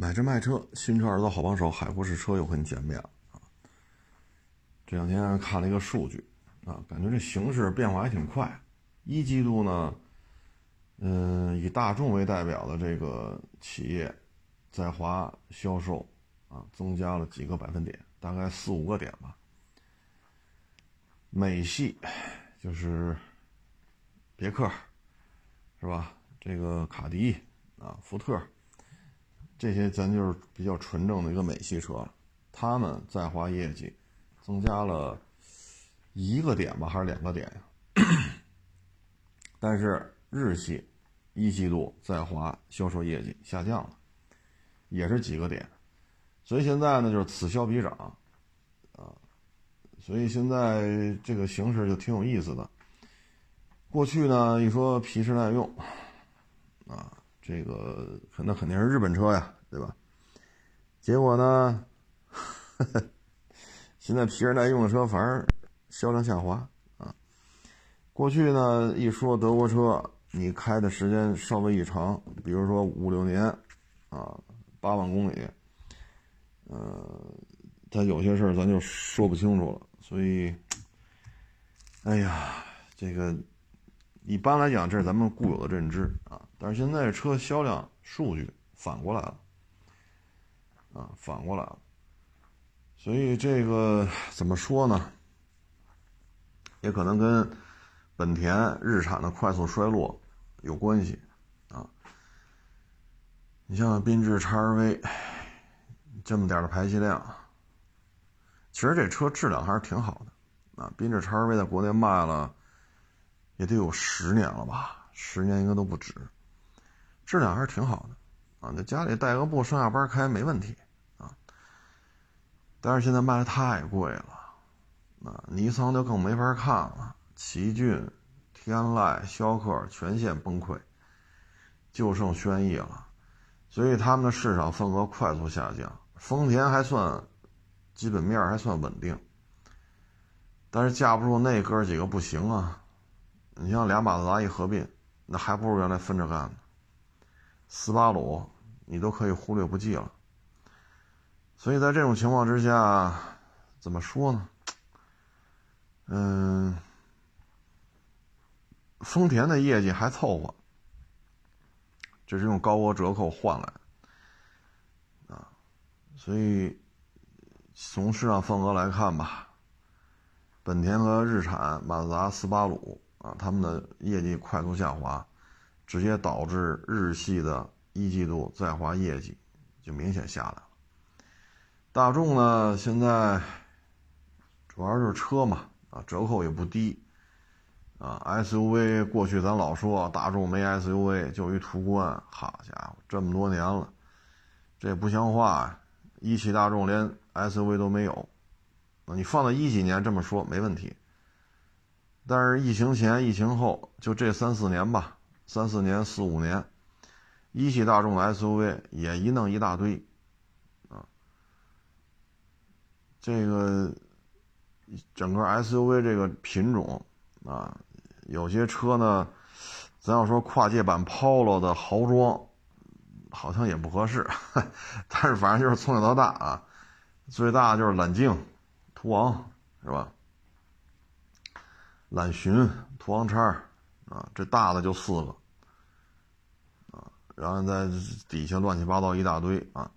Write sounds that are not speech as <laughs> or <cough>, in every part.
买车卖车，新车儿子好帮手，海阔试车又和你见面了啊！这两天看了一个数据啊，感觉这形势变化还挺快。一季度呢，嗯，以大众为代表的这个企业在华销售啊，增加了几个百分点，大概四五个点吧。美系就是别克，是吧？这个卡迪啊，福特。这些咱就是比较纯正的一个美系车，他们在华业绩增加了一个点吧，还是两个点呀？但是日系一季度在华销售业绩下降了，也是几个点，所以现在呢就是此消彼长啊，所以现在这个形势就挺有意思的。过去呢一说皮实耐用啊。这个那肯定是日本车呀，对吧？结果呢，<laughs> 现在皮实耐用的车反而销量下滑啊。过去呢，一说德国车，你开的时间稍微一长，比如说五六年啊，八万公里，呃，它有些事儿咱就说不清楚了。所以，哎呀，这个。一般来讲，这是咱们固有的认知啊，但是现在车销量数据反过来了，啊，反过来了，所以这个怎么说呢？也可能跟本田、日产的快速衰落有关系啊。你像缤智 XRV 这么点的排气量，其实这车质量还是挺好的啊。缤智 XRV 在国内卖了。也得有十年了吧，十年应该都不止，质量还是挺好的，啊，在家里带个步上下班开没问题，但是现在卖的太贵了，啊，尼桑就更没法看了，奇骏、天籁、逍客全线崩溃，就剩轩逸了，所以他们的市场份额快速下降，丰田还算基本面还算稳定，但是架不住那哥几个不行啊。你像俩马自达一合并，那还不如原来分着干呢。斯巴鲁你都可以忽略不计了。所以在这种情况之下，怎么说呢？嗯，丰田的业绩还凑合，这是用高额折扣换来的啊。所以从市场份额来看吧，本田和日产、马自达、斯巴鲁。啊，他们的业绩快速下滑，直接导致日系的一季度在华业绩就明显下来。大众呢，现在主要是车嘛，啊，折扣也不低，啊，SUV 过去咱老说大众没 SUV，就一途观，好家伙，这么多年了，这不像话啊，一汽大众连 SUV 都没有，啊，你放到一几年这么说没问题。但是疫情前、疫情后，就这三四年吧，三四年、四五年，一汽大众的 SUV 也一弄一大堆，啊，这个整个 SUV 这个品种啊，有些车呢，咱要说跨界版 Polo 的豪装，好像也不合适，但是反正就是从小到大啊，最大就是揽境、途昂，是吧？揽巡、途昂叉啊，这大的就四个啊，然后在底下乱七八糟一大堆啊，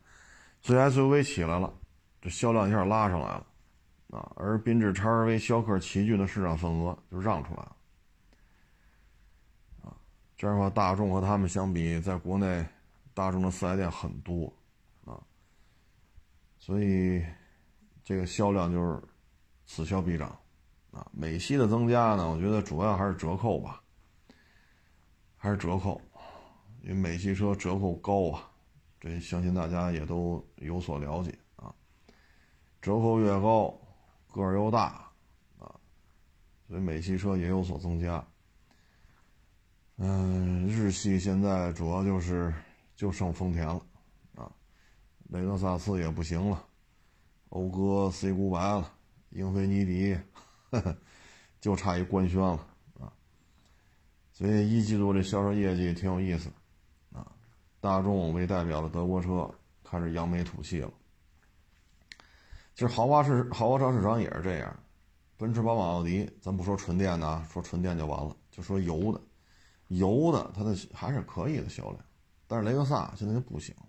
所以 SUV 起来了，这销量一下拉上来了啊，而缤智 XRV、逍客、奇骏的市场份额就让出来了啊，这样的话，大众和他们相比，在国内大众的四 S 店很多啊，所以这个销量就是此消彼长。啊，美系的增加呢，我觉得主要还是折扣吧，还是折扣，因为美系车折扣高啊，这相信大家也都有所了解。折扣越高，个儿又大啊，所以美系车也有所增加。嗯，日系现在主要就是就剩丰田了啊，雷克萨斯也不行了，讴歌 C 五百了，英菲尼迪。<laughs> 就差一官宣了啊，所以一季度这销售业绩挺有意思啊。大众为代表的德国车开始扬眉吐气了。这豪华市豪华车市场也是这样，奔驰、宝马、奥迪，咱不说纯电的啊，说纯电就完了，就说油的，油的它的还是可以的销量，但是雷克萨现在就不行了。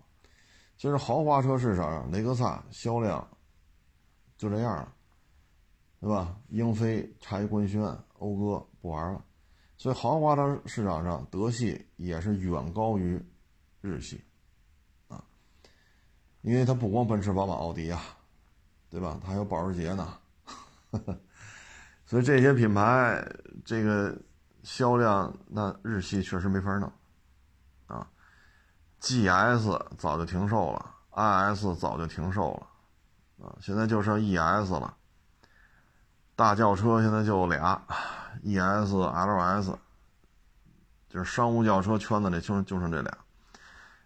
其实豪华车市场上，雷克萨销量就这样了，对吧？英菲差一官宣，讴歌不玩了，所以豪华车市场上，德系也是远高于日系，啊，因为它不光奔驰、宝马、奥迪呀。对吧？它还有保时捷呢，<laughs> 所以这些品牌这个销量，那日系确实没法弄啊。GS 早就停售了，IS 早就停售了啊，现在就剩 ES 了。大轿车现在就俩，ES、LS，就是商务轿车圈子里就就剩这俩。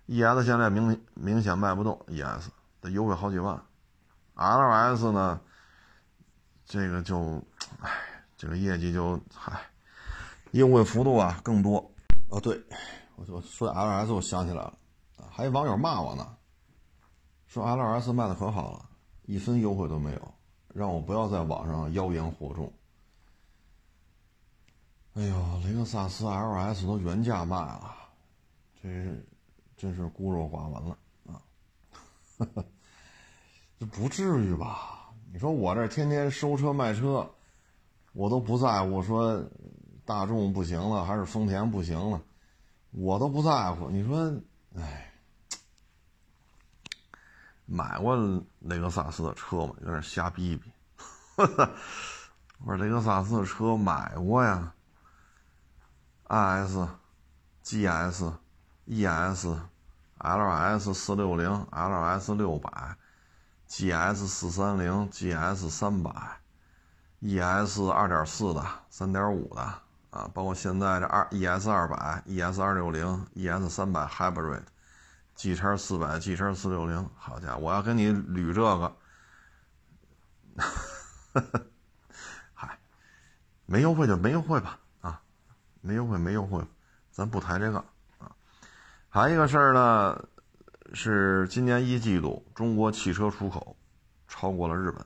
ES 现在明明显卖不动，ES 得优惠好几万。L S 呢，这个就，唉，这个业绩就，嗨，优惠幅度啊更多。哦，对，我我说 L S，我想起来了，还有网友骂我呢，说 L S 卖的可好了，一分优惠都没有，让我不要在网上妖言惑众。哎呦，雷克萨斯 L S 都原价卖了，这真是孤陋寡闻了啊！哈哈。这不至于吧？你说我这天天收车卖车，我都不在乎说大众不行了还是丰田不行了，我都不在乎。你说，哎，买过雷克萨斯的车吗？有点瞎逼逼。<laughs> 我说雷克萨斯的车买过呀，IS、GS、ES、LS 四六零、LS 六百。G S 四三零，G S 三百，E S 二点四的，三点五的啊，包括现在这二 E S 二百，E S 二六零，E S 三百 Hybrid，G 叉四百，G 叉四六零，好家伙，我要跟你捋这个，<laughs> 嗨，没优惠就没优惠吧啊，没优惠没优惠，咱不谈这个啊，还有一个事儿呢。是今年一季度，中国汽车出口超过了日本，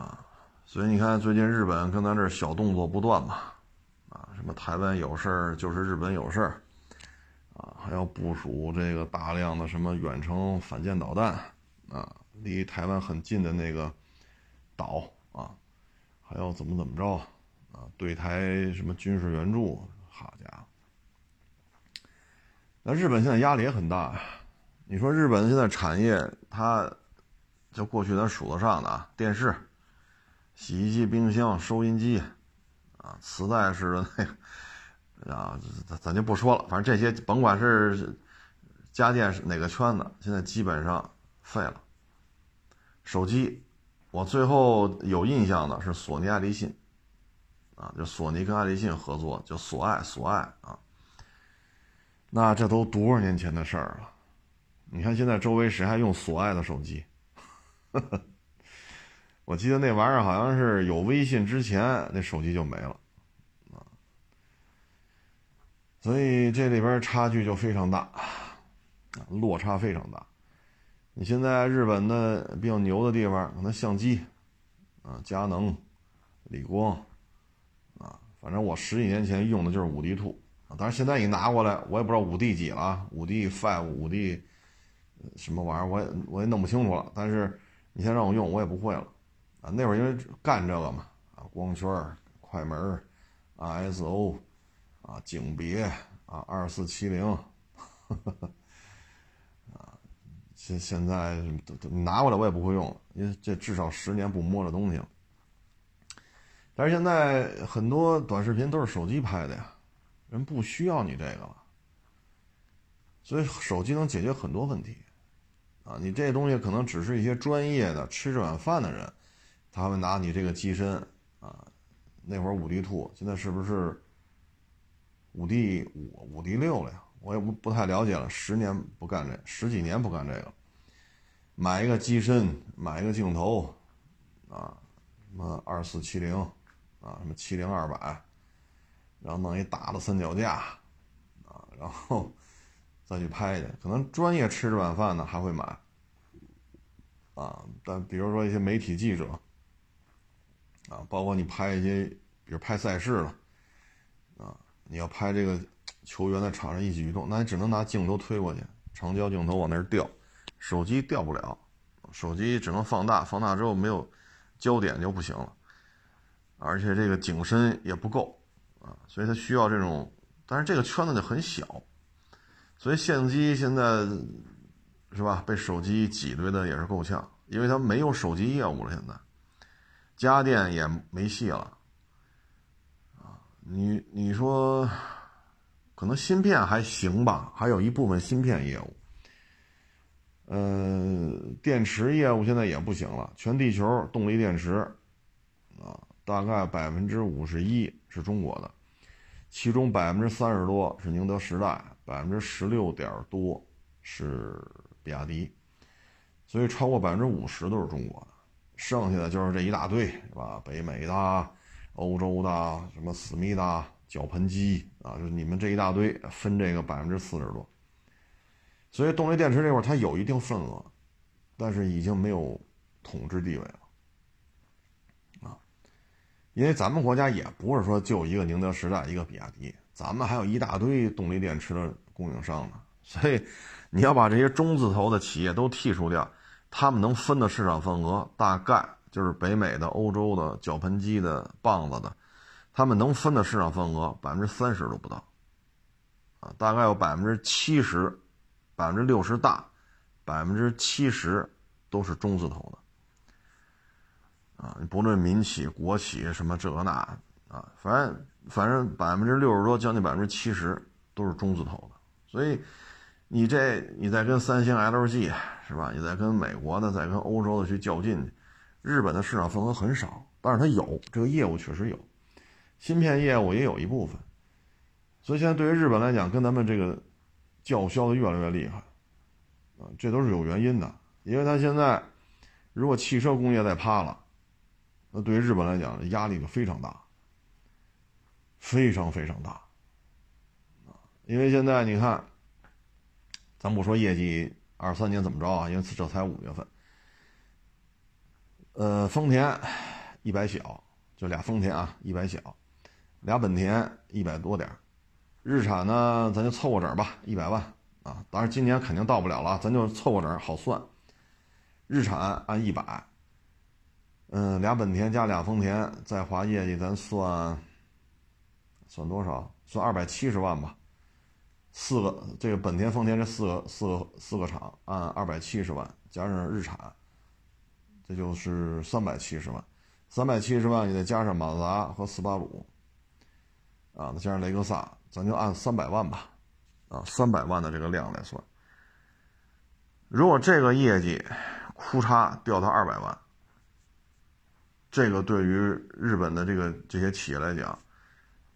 啊，所以你看最近日本跟咱这小动作不断嘛，啊，什么台湾有事儿就是日本有事儿，啊，还要部署这个大量的什么远程反舰导弹，啊，离台湾很近的那个岛啊，还要怎么怎么着，啊，对台什么军事援助，好家伙！那日本现在压力也很大，你说日本现在产业，它就过去咱数得上的啊，电视、洗衣机、冰箱、收音机，啊，磁带式的那个，啊，咱咱就不说了，反正这些甭管是家电是哪个圈子，现在基本上废了。手机，我最后有印象的是索尼、爱立信，啊，就索尼跟爱立信合作，就索爱、索爱啊。那这都多少年前的事儿了？你看现在周围谁还用索爱的手机？<laughs> 我记得那玩意儿好像是有微信之前，那手机就没了啊。所以这里边差距就非常大，落差非常大。你现在日本的比较牛的地方，可能相机啊，佳能、理光啊，反正我十几年前用的就是五 D Two。当然，现在一拿过来，我也不知道五 D 几了，五 D Five、五 D 什么玩意儿，我也我也弄不清楚了。但是你现在让我用，我也不会了啊。那会儿因为干这个嘛，啊，光圈、快门、ISO 啊，景别啊，二四七零，啊，现现在拿过来我也不会用了，因为这至少十年不摸这东西了。但是现在很多短视频都是手机拍的呀。人不需要你这个了，所以手机能解决很多问题，啊，你这东西可能只是一些专业的吃这碗饭的人，他会拿你这个机身啊，那会儿五 D Two，现在是不是五 D 五、五 D 六了呀？我也不不太了解了，十年不干这，十几年不干这个，买一个机身，买一个镜头，啊，什么二四七零，啊，什么七零二百。然后弄一大的三脚架，啊，然后 <laughs> 再去拍去。可能专业吃这碗饭呢还会买，啊，但比如说一些媒体记者，啊，包括你拍一些，比如拍赛事了，啊，你要拍这个球员在场上一举一动，那你只能拿镜头推过去，长焦镜头往那儿调，手机调不了，手机只能放大，放大之后没有焦点就不行了，而且这个景深也不够。啊，所以它需要这种，但是这个圈子就很小，所以相机现在是吧？被手机挤兑的也是够呛，因为它没有手机业务了，现在家电也没戏了。啊，你你说，可能芯片还行吧，还有一部分芯片业务。呃，电池业务现在也不行了，全地球动力电池，大概百分之五十一。是中国的，其中百分之三十多是宁德时代，百分之十六点多是比亚迪，所以超过百分之五十都是中国的，剩下的就是这一大堆，是吧？北美的、欧洲的，什么思密达、绞盆机啊，就你们这一大堆分这个百分之四十多，所以动力电池这块它有一定份额，但是已经没有统治地位了。因为咱们国家也不是说就一个宁德时代一个比亚迪，咱们还有一大堆动力电池的供应商呢。所以，你要把这些中字头的企业都剔除掉，他们能分的市场份额大概就是北美的、欧洲的绞盆机的、棒子的，他们能分的市场份额百分之三十都不到，啊，大概有百分之七十、百分之六十大，百分之七十都是中字头的。啊，不论民企、国企什么这个那，啊，反正反正百分之六十多，将近百分之七十都是中字头的。所以，你这你再跟三星、LG 是吧？你再跟美国的、再跟欧洲的去较劲，日本的市场份额很少，但是它有这个业务确实有，芯片业务也有一部分。所以现在对于日本来讲，跟咱们这个叫嚣的越来越厉害，啊，这都是有原因的，因为它现在如果汽车工业再趴了。那对于日本来讲，压力就非常大，非常非常大，因为现在你看，咱不说业绩二三年怎么着啊，因为这才五月份。呃，丰田一百小，就俩丰田啊，一百小，俩本田一百多点日产呢，咱就凑个整吧，一百万啊！当然今年肯定到不了了，咱就凑个整好算。日产按一百。嗯，俩本田加俩丰田，在华业绩咱算算多少？算二百七十万吧。四个这个本田、丰田这四个四个四个厂按二百七十万，加上日产，这就是三百七十万。三百七十万你再加上马自达和斯巴鲁，啊，再加上雷克萨，咱就按三百万吧。啊，三百万的这个量来算，如果这个业绩哭嚓掉到二百万。这个对于日本的这个这些企业来讲，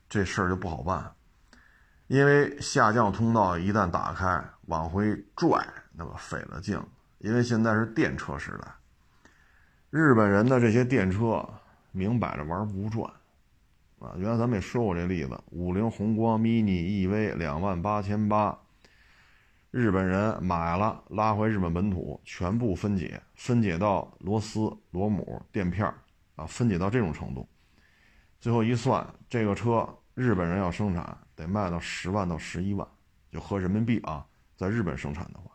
这事儿就不好办，因为下降通道一旦打开，往回拽那个费了劲。因为现在是电车时代，日本人的这些电车明摆着玩不转，啊，原来咱们也说过这例子，五菱宏光 mini EV 两万八千八，日本人买了拉回日本本土，全部分解，分解到螺丝、螺母、垫片儿啊，分解到这种程度，最后一算，这个车日本人要生产得卖到十万到十一万，就合人民币啊，在日本生产的话，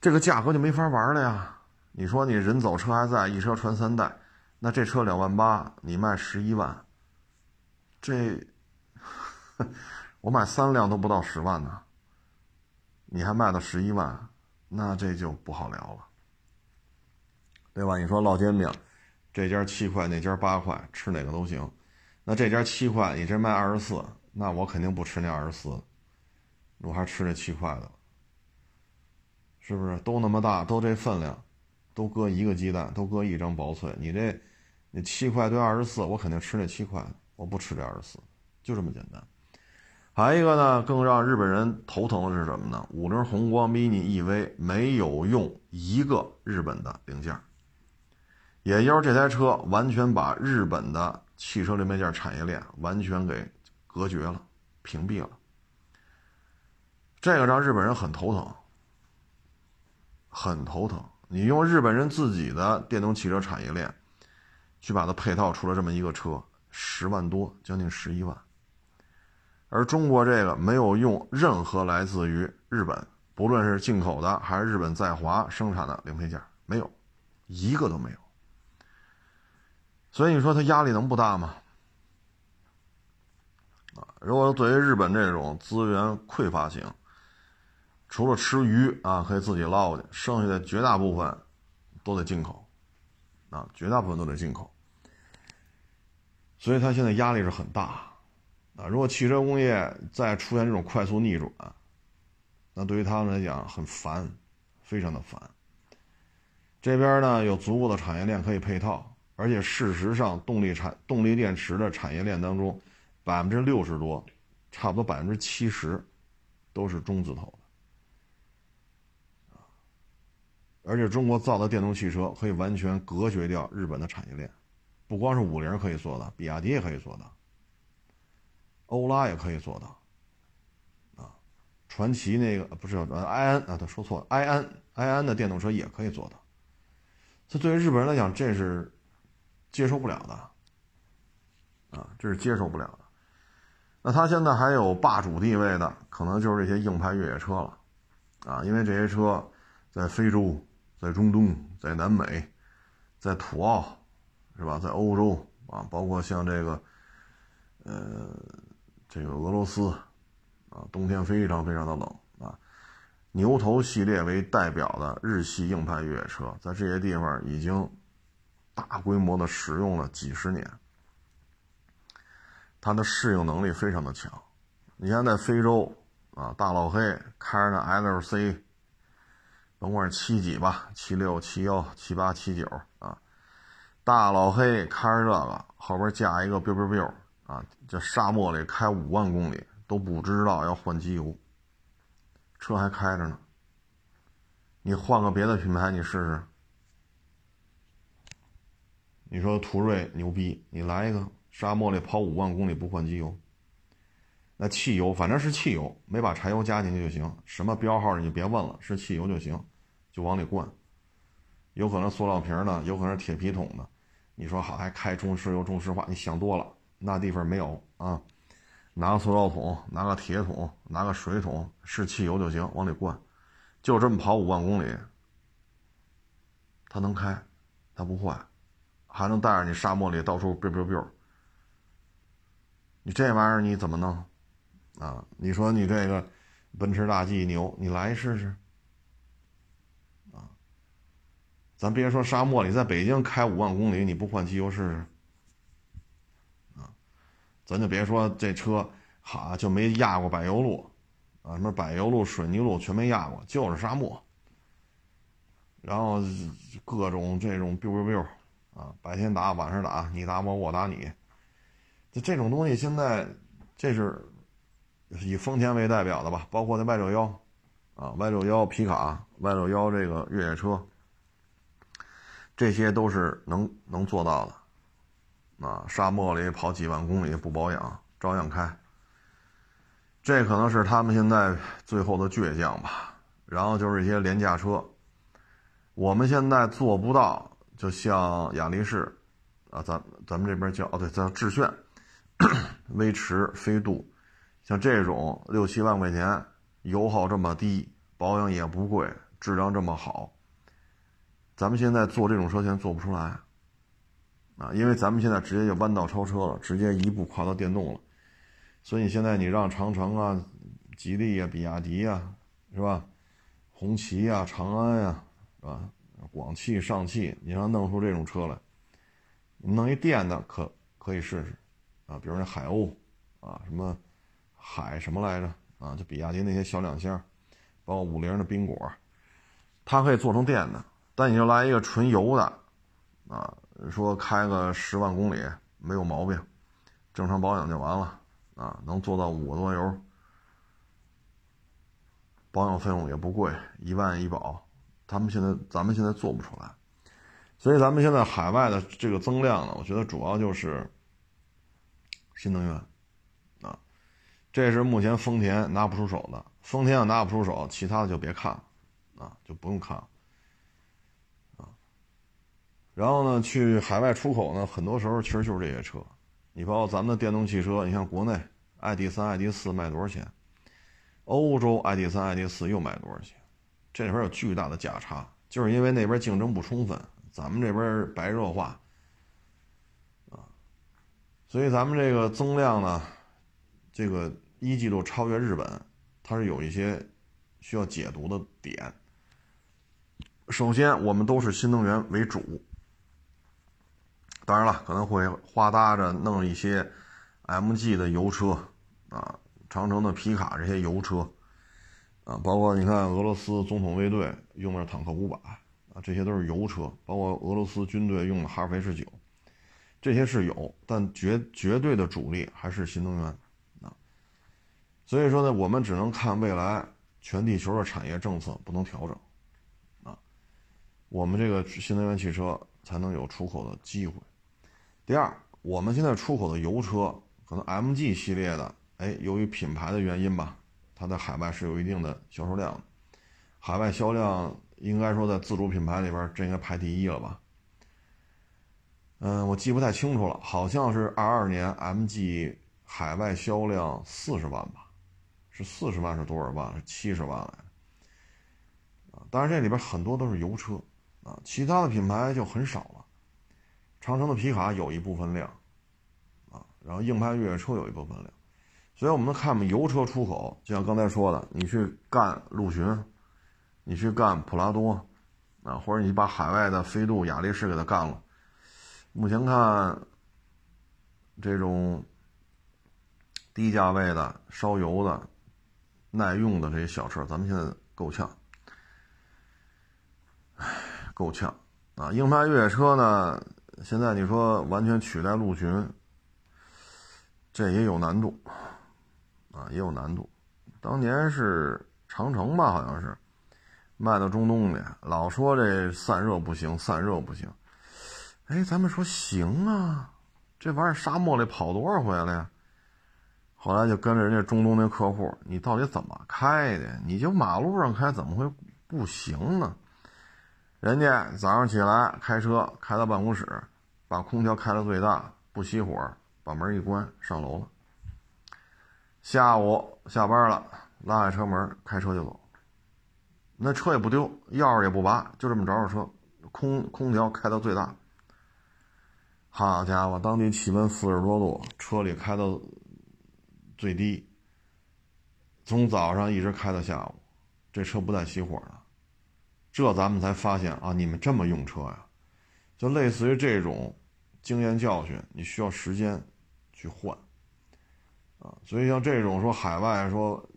这个价格就没法玩了呀。你说你人走车还在，一车传三代，那这车两万八，你卖十一万，这我买三辆都不到十万呢，你还卖到十一万，那这就不好聊了，对吧？你说烙煎饼。这家七块，那家八块，吃哪个都行。那这家七块，你这卖二十四，那我肯定不吃那二十四，我还吃这七块的，是不是？都那么大，都这分量，都搁一个鸡蛋，都搁一张薄脆。你这，你七块对二十四，我肯定吃那七块，我不吃这二十四，就这么简单。还有一个呢，更让日本人头疼的是什么呢？五菱宏光 mini EV 没有用一个日本的零件。也就是这台车完全把日本的汽车零配件产业链完全给隔绝了、屏蔽了。这个让日本人很头疼，很头疼。你用日本人自己的电动汽车产业链，去把它配套出了这么一个车，十万多，将近十一万。而中国这个没有用任何来自于日本，不论是进口的还是日本在华生产的零配件，没有，一个都没有。所以你说它压力能不大吗？啊，如果对于日本这种资源匮乏型，除了吃鱼啊可以自己捞去，剩下的绝大部分都得进口，啊，绝大部分都得进口。所以他现在压力是很大。啊，如果汽车工业再出现这种快速逆转，那对于他们来讲很烦，非常的烦。这边呢有足够的产业链可以配套，而且事实上动力产动力电池的产业链当中，百分之六十多，差不多百分之七十，都是中字头的。而且中国造的电动汽车可以完全隔绝掉日本的产业链，不光是五菱可以做的，比亚迪也可以做到。欧拉也可以做到，啊，传奇那个不是埃安啊，他说错了，埃安埃安的电动车也可以做到。这对于日本人来讲，这是接受不了的，啊，这是接受不了的。那他现在还有霸主地位的，可能就是这些硬派越野车了，啊，因为这些车在非洲、在中东、在南美、在土澳，是吧？在欧洲啊，包括像这个，呃。这个俄罗斯，啊，冬天非常非常的冷啊。牛头系列为代表的日系硬派越野车，在这些地方已经大规模的使用了几十年，它的适应能力非常的强。你看，在非洲啊，大老黑开着那 LC，甭管是七几吧，七六、七幺、七八、七九啊，大老黑开着这个，后边加一个 biu biu biu。啊，这沙漠里开五万公里都不知道要换机油，车还开着呢。你换个别的品牌，你试试。你说途锐牛逼，你来一个沙漠里跑五万公里不换机油，那汽油反正是汽油，没把柴油加进去就行。什么标号你就别问了，是汽油就行，就往里灌。有可能塑料瓶的，有可能铁皮桶的。你说好还开中石油、中石化，你想多了。那地方没有啊，拿个塑料桶，拿个铁桶，拿个水桶，是汽油就行，往里灌，就这么跑五万公里，它能开，它不坏，还能带着你沙漠里到处 biu biu biu。你这玩意儿你怎么弄啊？你说你这个奔驰大 G 牛，你来试试啊？咱别说沙漠里，在北京开五万公里，你不换机油试试？啊咱就别说这车好就没压过柏油路，啊，什么柏油路、水泥路全没压过，就是沙漠。然后各种这种 biu biu biu，啊，白天打晚上打，你打我我打你，就这种东西现在这是以丰田为代表的吧，包括那 Y 六幺，啊，Y 六幺皮卡，Y 六幺这个越野车，这些都是能能做到的。啊，沙漠里跑几万公里不保养，照样开。这可能是他们现在最后的倔强吧。然后就是一些廉价车，我们现在做不到，就像雅力士，啊，咱咱们这边叫哦对，叫致炫、威驰、飞度，像这种六七万块钱，油耗这么低，保养也不贵，质量这么好，咱们现在做这种车现在做不出来。啊，因为咱们现在直接就弯道超车了，直接一步跨到电动了，所以现在你让长城啊、吉利啊、比亚迪啊，是吧？红旗啊、长安呀，是吧？广汽、上汽，你让弄出这种车来，弄一电的可可以试试，啊，比如那海鸥，啊，什么海什么来着？啊，就比亚迪那些小两厢，包括五菱的缤果，它可以做成电的，但你就来一个纯油的，啊。说开个十万公里没有毛病，正常保养就完了啊，能做到五个多油，保养费用也不贵，一万一保。他们现在咱们现在做不出来，所以咱们现在海外的这个增量呢，我觉得主要就是新能源啊，这是目前丰田拿不出手的。丰田要拿不出手，其他的就别看了，啊，就不用看了，啊。然后呢，去海外出口呢，很多时候其实就是这些车。你包括咱们的电动汽车，你像国内 ID 三、ID 四卖多少钱？欧洲 ID 三、ID 四又卖多少钱？这里边有巨大的价差，就是因为那边竞争不充分，咱们这边白热化，啊，所以咱们这个增量呢，这个一季度超越日本，它是有一些需要解读的点。首先，我们都是新能源为主，当然了，可能会花搭着弄一些 MG 的油车，啊。长城的皮卡这些油车，啊，包括你看俄罗斯总统卫队用的是坦克五百，啊，这些都是油车，包括俄罗斯军队用的哈弗 H 九，这些是有，但绝绝对的主力还是新能源，啊，所以说呢，我们只能看未来全地球的产业政策不能调整，啊，我们这个新能源汽车才能有出口的机会。第二，我们现在出口的油车可能 MG 系列的。哎，由于品牌的原因吧，它在海外是有一定的销售量的。海外销量应该说在自主品牌里边，这应该排第一了吧？嗯，我记不太清楚了，好像是二二年 MG 海外销量四十万吧？是四十万是多少万？是七十万来啊！当然这里边很多都是油车啊，其他的品牌就很少了。长城的皮卡有一部分量啊，然后硬派越野车有一部分量。所以，我们看嘛，油车出口，就像刚才说的，你去干陆巡，你去干普拉多，啊，或者你把海外的飞度、雅力士给它干了。目前看，这种低价位的、烧油的、耐用的这些小车，咱们现在够呛，唉，够呛啊！硬派越野车呢，现在你说完全取代陆巡，这也有难度。啊，也有难度。当年是长城吧，好像是卖到中东的，老说这散热不行，散热不行。哎，咱们说行啊，这玩意儿沙漠里跑多少回来呀？后来就跟着人家中东那客户，你到底怎么开的？你就马路上开，怎么会不行呢？人家早上起来开车开到办公室，把空调开到最大，不熄火，把门一关，上楼了。下午下班了，拉开车门，开车就走。那车也不丢，钥匙也不拔，就这么着着车，空空调开到最大。好家伙，当地气温四十多度，车里开到最低，从早上一直开到下午，这车不带熄火的。这咱们才发现啊，你们这么用车呀？就类似于这种经验教训，你需要时间去换。啊，所以像这种说海外说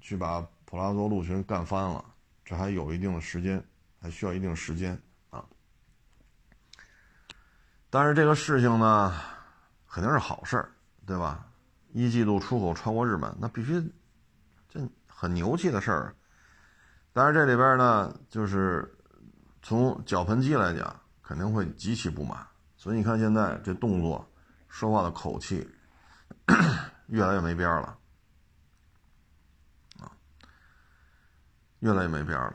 去把普拉多陆巡干翻了，这还有一定的时间，还需要一定时间啊。但是这个事情呢，肯定是好事儿，对吧？一季度出口超过日本，那必须这很牛气的事儿。但是这里边呢，就是从脚盆机来讲，肯定会极其不满。所以你看现在这动作、说话的口气。越来越没边了，越来越没边了。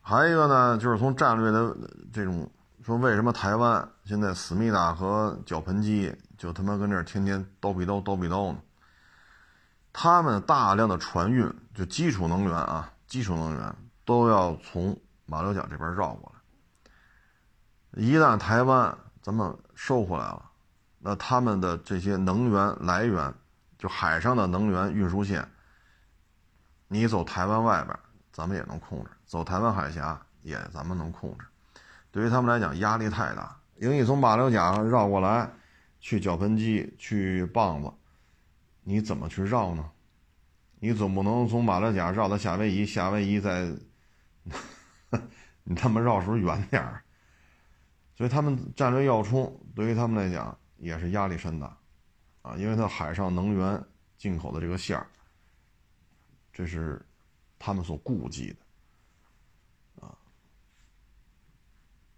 还有一个呢，就是从战略的这种说，为什么台湾现在思密达和脚盆机就他妈跟这儿天天叨逼叨叨逼叨呢？他们大量的船运，就基础能源啊，基础能源都要从马六甲这边绕过来。一旦台湾咱们收回来了，那他们的这些能源来源。就海上的能源运输线，你走台湾外边，咱们也能控制；走台湾海峡也咱们能控制。对于他们来讲，压力太大，因为你从马六甲绕过来，去脚盆机，去棒子，你怎么去绕呢？你总不能从马六甲绕到夏威夷，夏威夷再，<laughs> 你他妈绕是不是远点儿？所以他们战略要冲，对于他们来讲也是压力山大。啊，因为它海上能源进口的这个线儿，这是他们所顾忌的啊。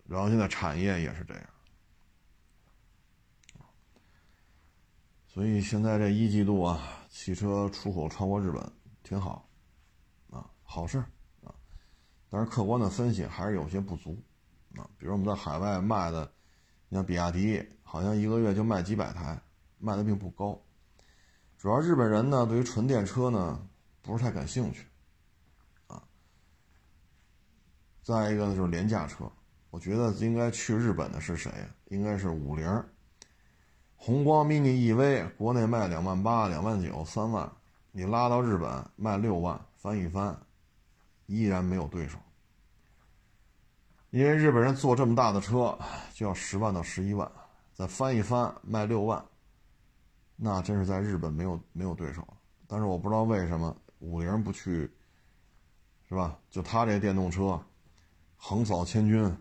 然后现在产业也是这样，所以现在这一季度啊，汽车出口超过日本，挺好，啊，好事啊。但是客观的分析还是有些不足，啊，比如我们在海外卖的，你像比亚迪，好像一个月就卖几百台，卖的并不高。主要日本人呢，对于纯电车呢，不是太感兴趣，啊。再一个呢，就是廉价车，我觉得应该去日本的是谁应该是五菱。宏光 mini EV 国内卖两万八、两万九、三万，你拉到日本卖六万，翻一番，依然没有对手。因为日本人做这么大的车就要十万到十一万，再翻一翻卖六万，那真是在日本没有没有对手。但是我不知道为什么五菱不去，是吧？就他这电动车，横扫千军，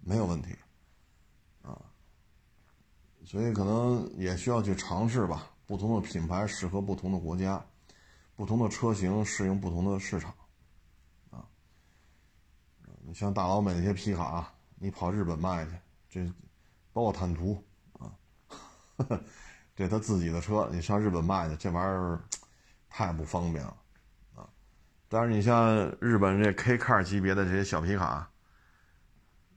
没有问题。啊所以可能也需要去尝试吧，不同的品牌适合不同的国家，不同的车型适应不同的市场，啊，你像大老美那些皮卡，你跑日本卖去，这包括坦途啊，这他自己的车，你上日本卖去，这玩意儿太不方便了，啊，但是你像日本这 K Car 级别的这些小皮卡，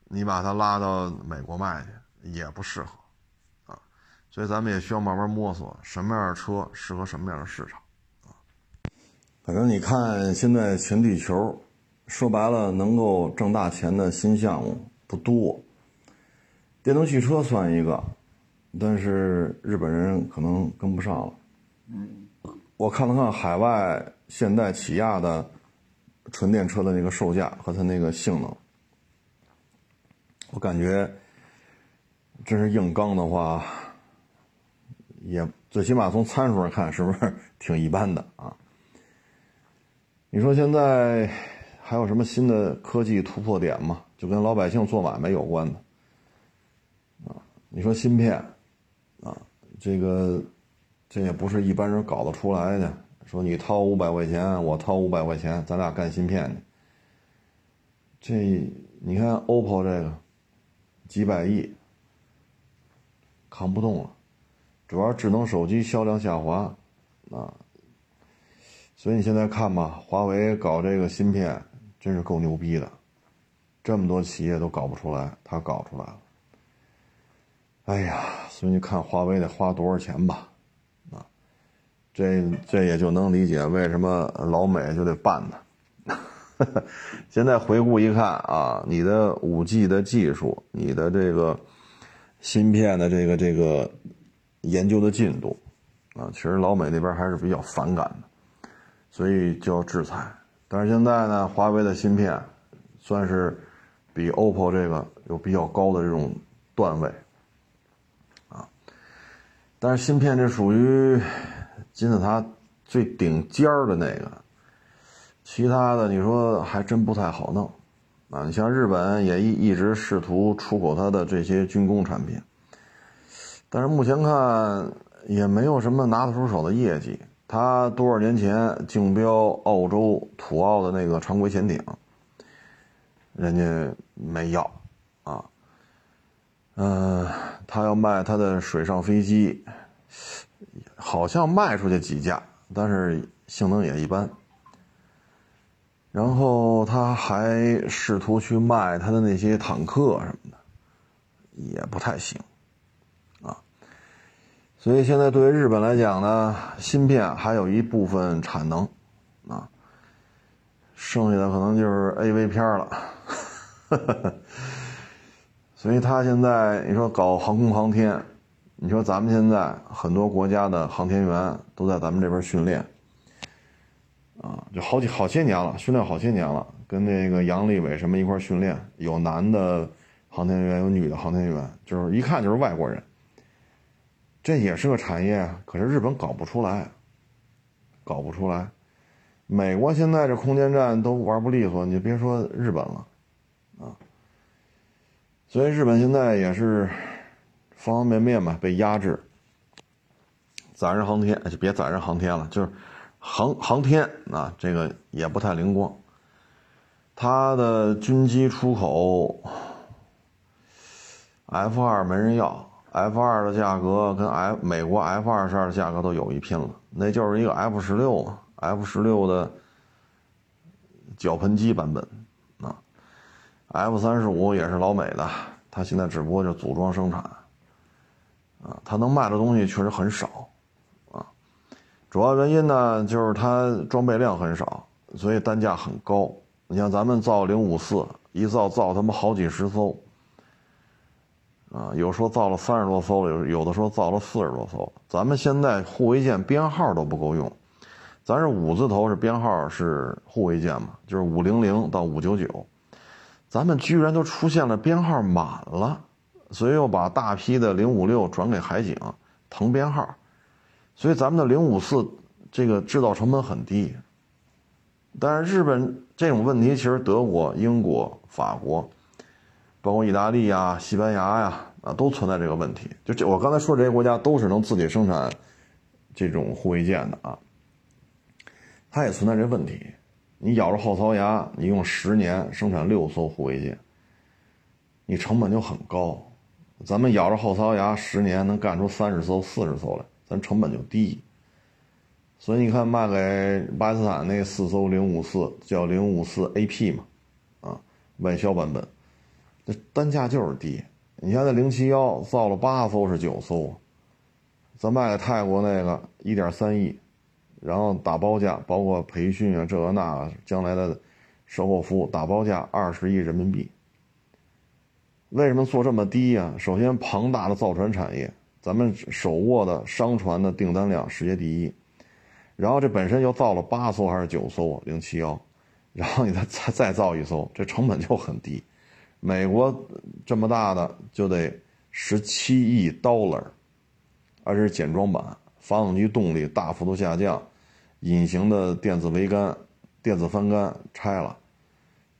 你把它拉到美国卖去也不适合。啊所以咱们也需要慢慢摸索什么样的车适合什么样的市场啊。反正你看现在全地球，说白了能够挣大钱的新项目不多。电动汽车算一个，但是日本人可能跟不上了。我看了看海外现代起亚的纯电车的那个售价和它那个性能，我感觉真是硬刚的话。也最起码从参数上看，是不是挺一般的啊？你说现在还有什么新的科技突破点吗？就跟老百姓做买卖有关的啊？你说芯片，这个这也不是一般人搞得出来的。说你掏五百块钱，我掏五百块钱，咱俩干芯片去。这你看 OPPO 这个几百亿，扛不动了。主要智能手机销量下滑，啊，所以你现在看吧，华为搞这个芯片真是够牛逼的，这么多企业都搞不出来，他搞出来了。哎呀，所以你看华为得花多少钱吧，啊，这这也就能理解为什么老美就得办他。<laughs> 现在回顾一看啊，你的五 G 的技术，你的这个芯片的这个这个。研究的进度，啊，其实老美那边还是比较反感的，所以就要制裁。但是现在呢，华为的芯片算是比 OPPO 这个有比较高的这种段位，但是芯片这属于金字塔最顶尖儿的那个，其他的你说还真不太好弄，啊，你像日本也一一直试图出口它的这些军工产品。但是目前看也没有什么拿得出手的业绩。他多少年前竞标澳洲土澳的那个常规潜艇，人家没要。嗯，他要卖他的水上飞机，好像卖出去几架，但是性能也一般。然后他还试图去卖他的那些坦克什么的，也不太行啊。所以现在对于日本来讲呢，芯片还有一部分产能，啊，剩下的可能就是 A V 片了。<laughs> 所以他现在你说搞航空航天，你说咱们现在很多国家的航天员都在咱们这边训练，啊，就好几好些年了，训练好些年了，跟那个杨利伟什么一块训练，有男的航天员，有女的航天员，就是一看就是外国人。这也是个产业，可是日本搞不出来，搞不出来。美国现在这空间站都玩不利索，你就别说日本了，所以日本现在也是方方面面吧被压制。载人航天就别载人航天了，就是航航天啊，这个也不太灵光。它的军机出口，F 二没人要。F 二的价格跟 F 美国 F 二十二的价格都有一拼了，那就是一个 F 十六嘛，F 十六的绞盆机版本，F 三十五也是老美的，它现在只不过就组装生产啊，它能卖的东西确实很少啊，主要原因呢就是它装备量很少，所以单价很高。你像咱们造零五四，一造造他妈好几十艘。啊，有说造了三十多艘了，有有的说造了四十多艘。咱们现在护卫舰编号都不够用，咱是五字头是编号是护卫舰嘛，就是五零零到五九九，咱们居然都出现了编号满了，所以又把大批的零五六转给海警腾编号，所以咱们的零五四这个制造成本很低。但是日本这种问题，其实德国、英国、法国。包括意大利呀、西班牙呀，啊，都存在这个问题。就这，我刚才说这些国家都是能自己生产这种护卫舰的啊，它也存在这问题。你咬着后槽牙，你用十年生产六艘护卫舰，你成本就很高。咱们咬着后槽牙，十年能干出三十艘、四十艘来，咱成本就低。所以你看，卖给巴基斯坦那四艘零五四，叫零五四 AP 嘛，啊，外销版本。这单价就是低，你像那零七幺造了八艘是九艘，咱卖给泰国那个一点三亿，然后打包价包括培训啊这个那将来的售后服务打包价二十亿人民币。为什么做这么低呀？首先庞大的造船产业，咱们手握的商船的订单量世界第一，然后这本身又造了八艘还是九艘零七幺，然后你再再再造一艘，这成本就很低。美国这么大的就得十七亿 dollar，而且是简装版，发动机动力大幅度下降，隐形的电子桅杆、电子帆杆拆了，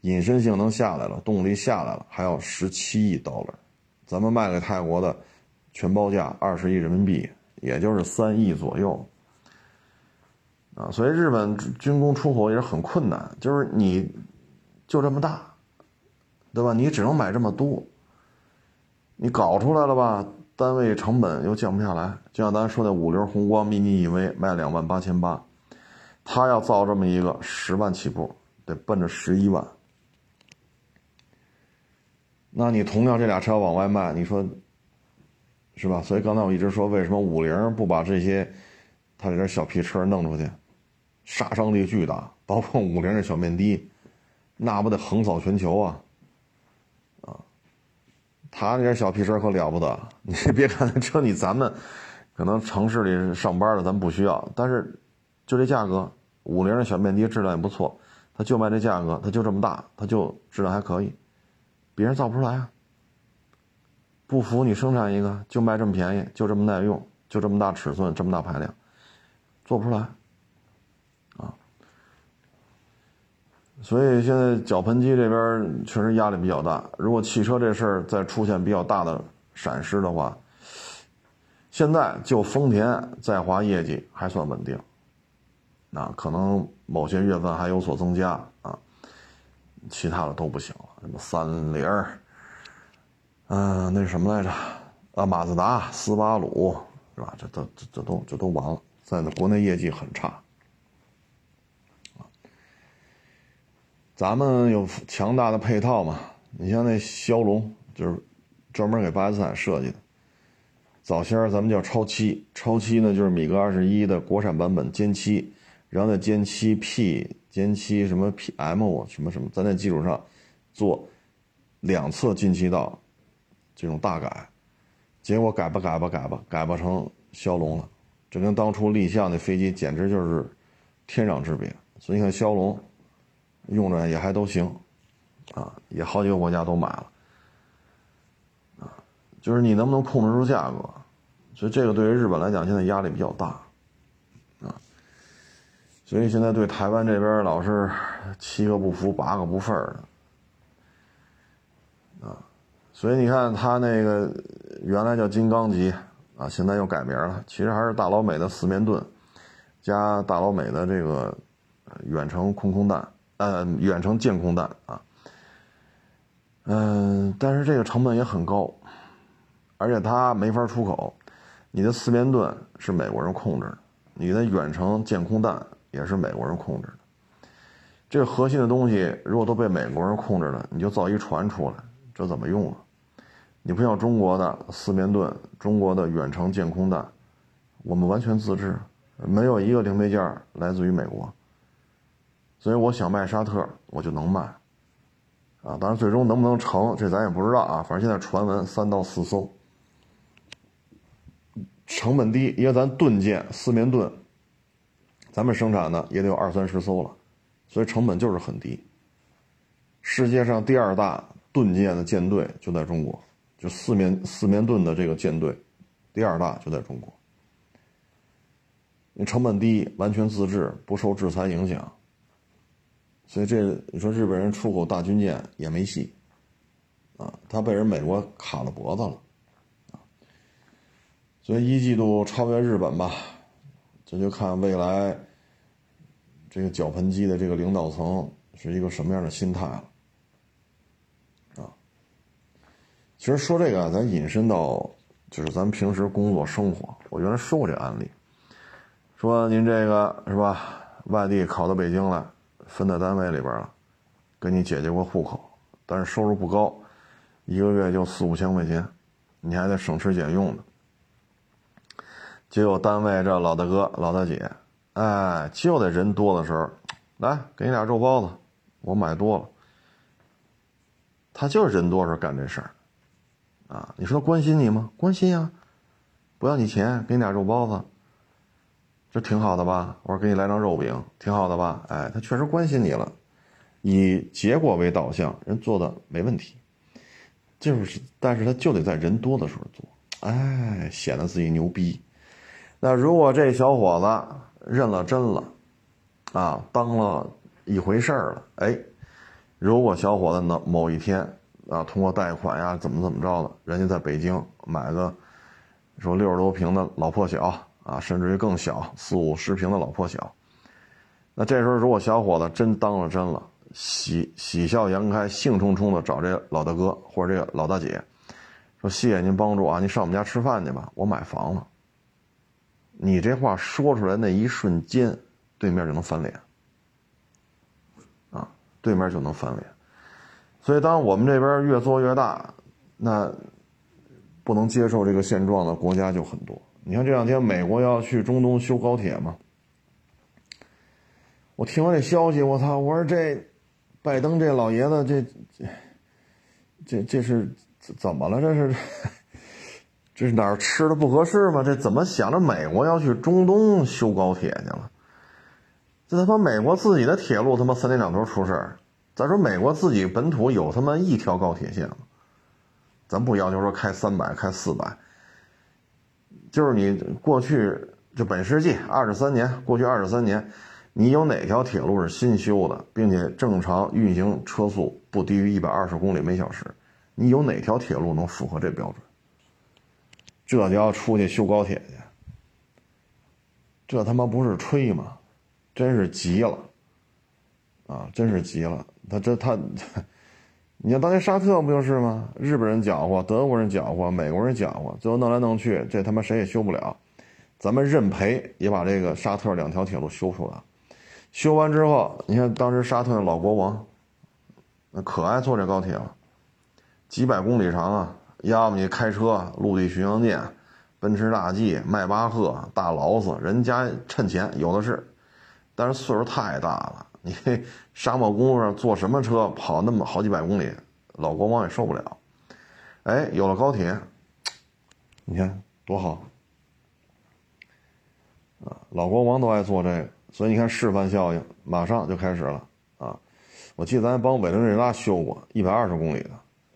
隐身性能下来了，动力下来了，还要十七亿 dollar，咱们卖给泰国的全包价二十亿人民币，也就是三亿左右，啊，所以日本军工出口也是很困难，就是你就这么大。对吧？你只能买这么多，你搞出来了吧？单位成本又降不下来。就像咱说的五菱宏光 mini EV 卖两万八千八，他要造这么一个十万起步，得奔着十一万。那你同样这俩车往外卖，你说是吧？所以刚才我一直说，为什么五菱不把这些他这点小皮车弄出去，杀伤力巨大，包括五菱这小面的，那不得横扫全球啊？啊他那点小皮车可了不得，<laughs> 你别看那车，你咱们可能城市里上班的咱不需要，但是就这价格，五菱的小面的质量也不错，他就卖这价格，他就这么大，他就质量还可以，别人造不出来啊。不服你生产一个，就卖这么便宜，就这么耐用，就这么大尺寸，这么大排量，做不出来。所以现在绞盆机这边确实压力比较大。如果汽车这事儿再出现比较大的闪失的话，现在就丰田在华业绩还算稳定，那可能某些月份还有所增加啊，其他的都不行了。什么三菱儿，嗯，那什么来着？啊，马自达、斯巴鲁是吧？这都这这都这都完了，在国内业绩很差。咱们有强大的配套嘛？你像那骁龙，就是专门给巴基斯坦设计的。早先咱们叫超七，超七呢就是米格二十一的国产版本歼七，然后在歼七 P、歼七什么 PM 什么什么，在那基础上做两侧进气道这种大改，结果改吧改吧改吧改吧成骁龙了，这跟当初立项那飞机简直就是天壤之别。所以你看骁龙。用着也还都行，啊，也好几个国家都买了，啊，就是你能不能控制住价格，所以这个对于日本来讲现在压力比较大，所以现在对台湾这边老是七个不服八个不忿的，啊，所以你看他那个原来叫金刚级，啊，现在又改名了，其实还是大老美的四面盾，加大老美的这个远程空空弹。呃，远程舰空弹啊，嗯，但是这个成本也很高，而且它没法出口。你的四面盾是美国人控制，你的远程舰空弹也是美国人控制的。这核心的东西如果都被美国人控制了，你就造一船出来，这怎么用啊？你不像中国的四面盾，中国的远程舰空弹，我们完全自制，没有一个零配件来自于美国。所以我想卖沙特，我就能卖，啊，当然最终能不能成，这咱也不知道啊。反正现在传闻三到四艘，成本低，因为咱盾舰四面盾，咱们生产的也得有二三十艘了，所以成本就是很低。世界上第二大盾舰的舰队就在中国，就四面四面盾的这个舰队，第二大就在中国。你成本低，完全自制，不受制裁影响。所以这你说日本人出口大军舰也没戏，啊，他被人美国卡了脖子了，所以一季度超越日本吧，这就看未来这个绞盆机的这个领导层是一个什么样的心态了，啊，其实说这个咱引申到就是咱平时工作生活，我原来说过这案例，说您这个是吧，外地考到北京来。分在单位里边了，给你解决过户口，但是收入不高，一个月就四五千块钱，你还得省吃俭用的。结果单位这老大哥老大姐，哎，就得人多的时候，来给你俩肉包子，我买多了。他就是人多时候干这事儿，啊，你说他关心你吗？关心呀，不要你钱，给你俩肉包子。这挺好的吧？我说给你来张肉饼，挺好的吧？哎，他确实关心你了，以结果为导向，人做的没问题，就是，但是他就得在人多的时候做，哎，显得自己牛逼。那如果这小伙子认了真了，啊，当了一回事儿了，哎，如果小伙子呢某一天啊通过贷款呀怎么怎么着的，人家在北京买个说六十多平的老破小。啊，甚至于更小，四五十平的老破小。那这时候，如果小伙子真当了真了，喜喜笑颜开、兴冲冲的找这老大哥或者这个老大姐，说：“谢谢您帮助啊，您上我们家吃饭去吧，我买房了。”你这话说出来那一瞬间，对面就能翻脸。啊，对面就能翻脸。所以，当我们这边越做越大，那不能接受这个现状的国家就很多。你看这两天美国要去中东修高铁嘛？我听完这消息，我操！我说这拜登这老爷子这这这是怎么了？这是这是哪儿吃的不合适吗？这怎么想着美国要去中东修高铁去了？这他妈美国自己的铁路他妈三天两头出事儿。再说美国自己本土有他妈一条高铁线吗？咱不要求说开三百开四百。就是你过去就本世纪二十三年，过去二十三年，你有哪条铁路是新修的，并且正常运行车速不低于一百二十公里每小时？你有哪条铁路能符合这标准？这就要出去修高铁去？这他妈不是吹吗？真是急了啊！真是急了，他这他。你像当年沙特不就是吗？日本人搅和，德国人搅和，美国人搅和，最后弄来弄去，这他妈谁也修不了。咱们认赔也把这个沙特两条铁路修出来。修完之后，你看当时沙特的老国王，那可爱坐这高铁了，几百公里长啊。要么你开车，陆地巡洋舰，奔驰大 G、迈巴赫、大劳斯，人家趁钱有的是，但是岁数太大了。你 <laughs> 沙漠公路上坐什么车跑那么好几百公里，老国王也受不了。哎，有了高铁，<tsk> 你看多好啊！老国王都爱坐这个，所以你看示范效应马上就开始了啊！我记得咱帮委内瑞拉修过一百二十公里的，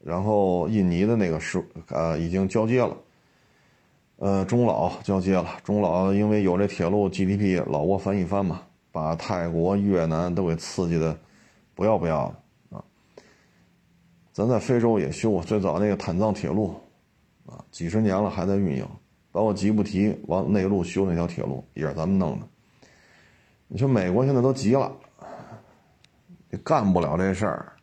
然后印尼的那个是呃已经交接了，呃中老交接了，中老因为有这铁路 GDP 老挝翻一番嘛。把泰国、越南都给刺激的不要不要的啊！咱在非洲也修过最早那个坦藏铁路啊，几十年了还在运营。包括吉布提往内陆修那条铁路也是咱们弄的。你说美国现在都急了，你干不了这事儿，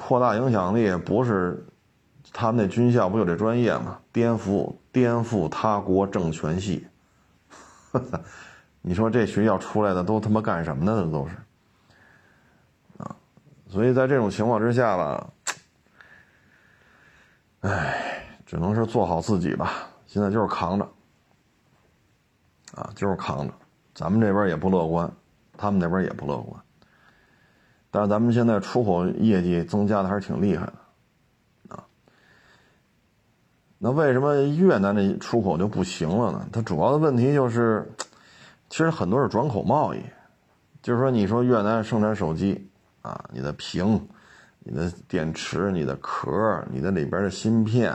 扩大影响力不是他们那军校不就这专业吗？颠覆颠覆他国政权系。<laughs> 你说这学校出来的都他妈干什么的？这都是啊！所以在这种情况之下吧，哎，只能是做好自己吧。现在就是扛着啊，就是扛着。咱们这边也不乐观，他们那边也不乐观。但是咱们现在出口业绩增加的还是挺厉害的，啊，那为什么越南的出口就不行了呢？它主要的问题就是，其实很多是转口贸易，就是说，你说越南生产手机啊，你的屏、你的电池、你的壳、你的里边的芯片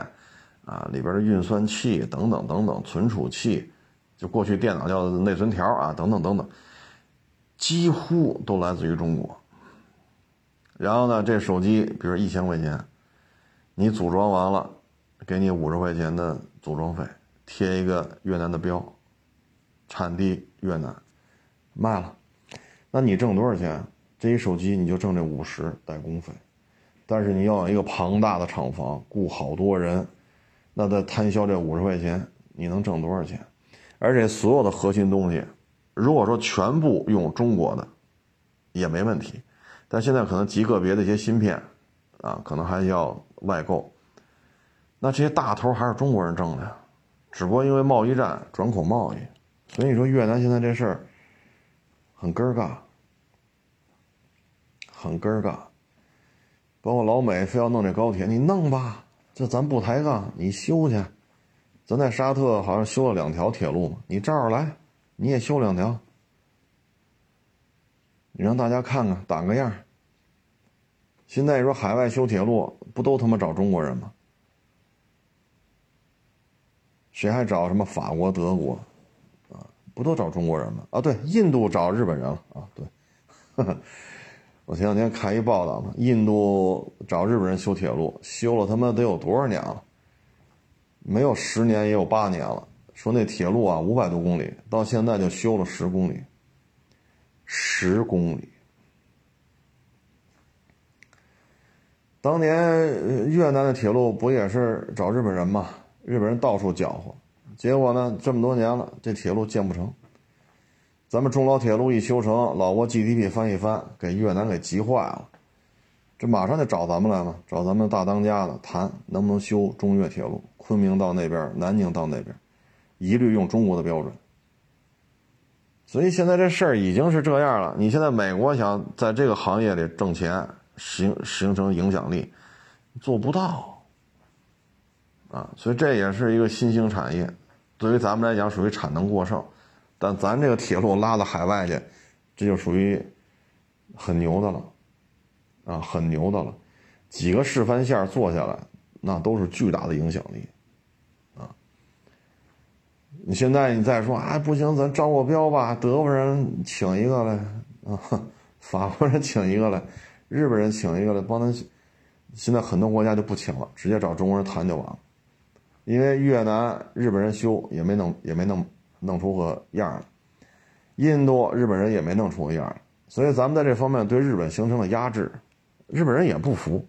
啊，里边的运算器等等等等，存储器，就过去电脑叫内存条啊，等等等等，几乎都来自于中国。然后呢，这手机比如一千块钱，你组装完了，给你五十块钱的组装费，贴一个越南的标，产地越南，卖了，那你挣多少钱？这一手机你就挣这五十代工费，但是你要有一个庞大的厂房，雇好多人，那再摊销这五十块钱，你能挣多少钱？而且所有的核心东西，如果说全部用中国的，也没问题。但现在可能极个别的一些芯片，啊，可能还要外购。那这些大头还是中国人挣的，只不过因为贸易战、转口贸易，所以你说越南现在这事儿很根儿尬，很根儿尬。包括老美非要弄这高铁，你弄吧，这咱不抬杠，你修去。咱在沙特好像修了两条铁路嘛，你照着来，你也修两条。你让大家看看，打个样。现在说海外修铁路，不都他妈找中国人吗？谁还找什么法国、德国，啊，不都找中国人吗？啊，对，印度找日本人了啊，对。<laughs> 我前两天看一报道嘛，印度找日本人修铁路，修了他妈得有多少年了？没有十年也有八年了。说那铁路啊，五百多公里，到现在就修了十公里。十公里。当年越南的铁路不也是找日本人吗？日本人到处搅和，结果呢，这么多年了，这铁路建不成。咱们中老铁路一修成，老挝 GDP 翻一翻，给越南给急坏了。这马上就找咱们来了，找咱们大当家的谈，能不能修中越铁路？昆明到那边，南宁到那边，一律用中国的标准。所以现在这事儿已经是这样了。你现在美国想在这个行业里挣钱、形形成影响力，做不到啊。所以这也是一个新兴产业，对于咱们来讲属于产能过剩。但咱这个铁路拉到海外去，这就属于很牛的了啊，很牛的了。几个示范线做下来，那都是巨大的影响力。你现在你再说啊，不行，咱招个标吧，德国人请一个来啊，法国人请一个来，日本人请一个来帮他。现在很多国家就不请了，直接找中国人谈就完了。因为越南日本人修也没弄，也没弄弄出个样来，印度日本人也没弄出个样来，所以咱们在这方面对日本形成了压制，日本人也不服，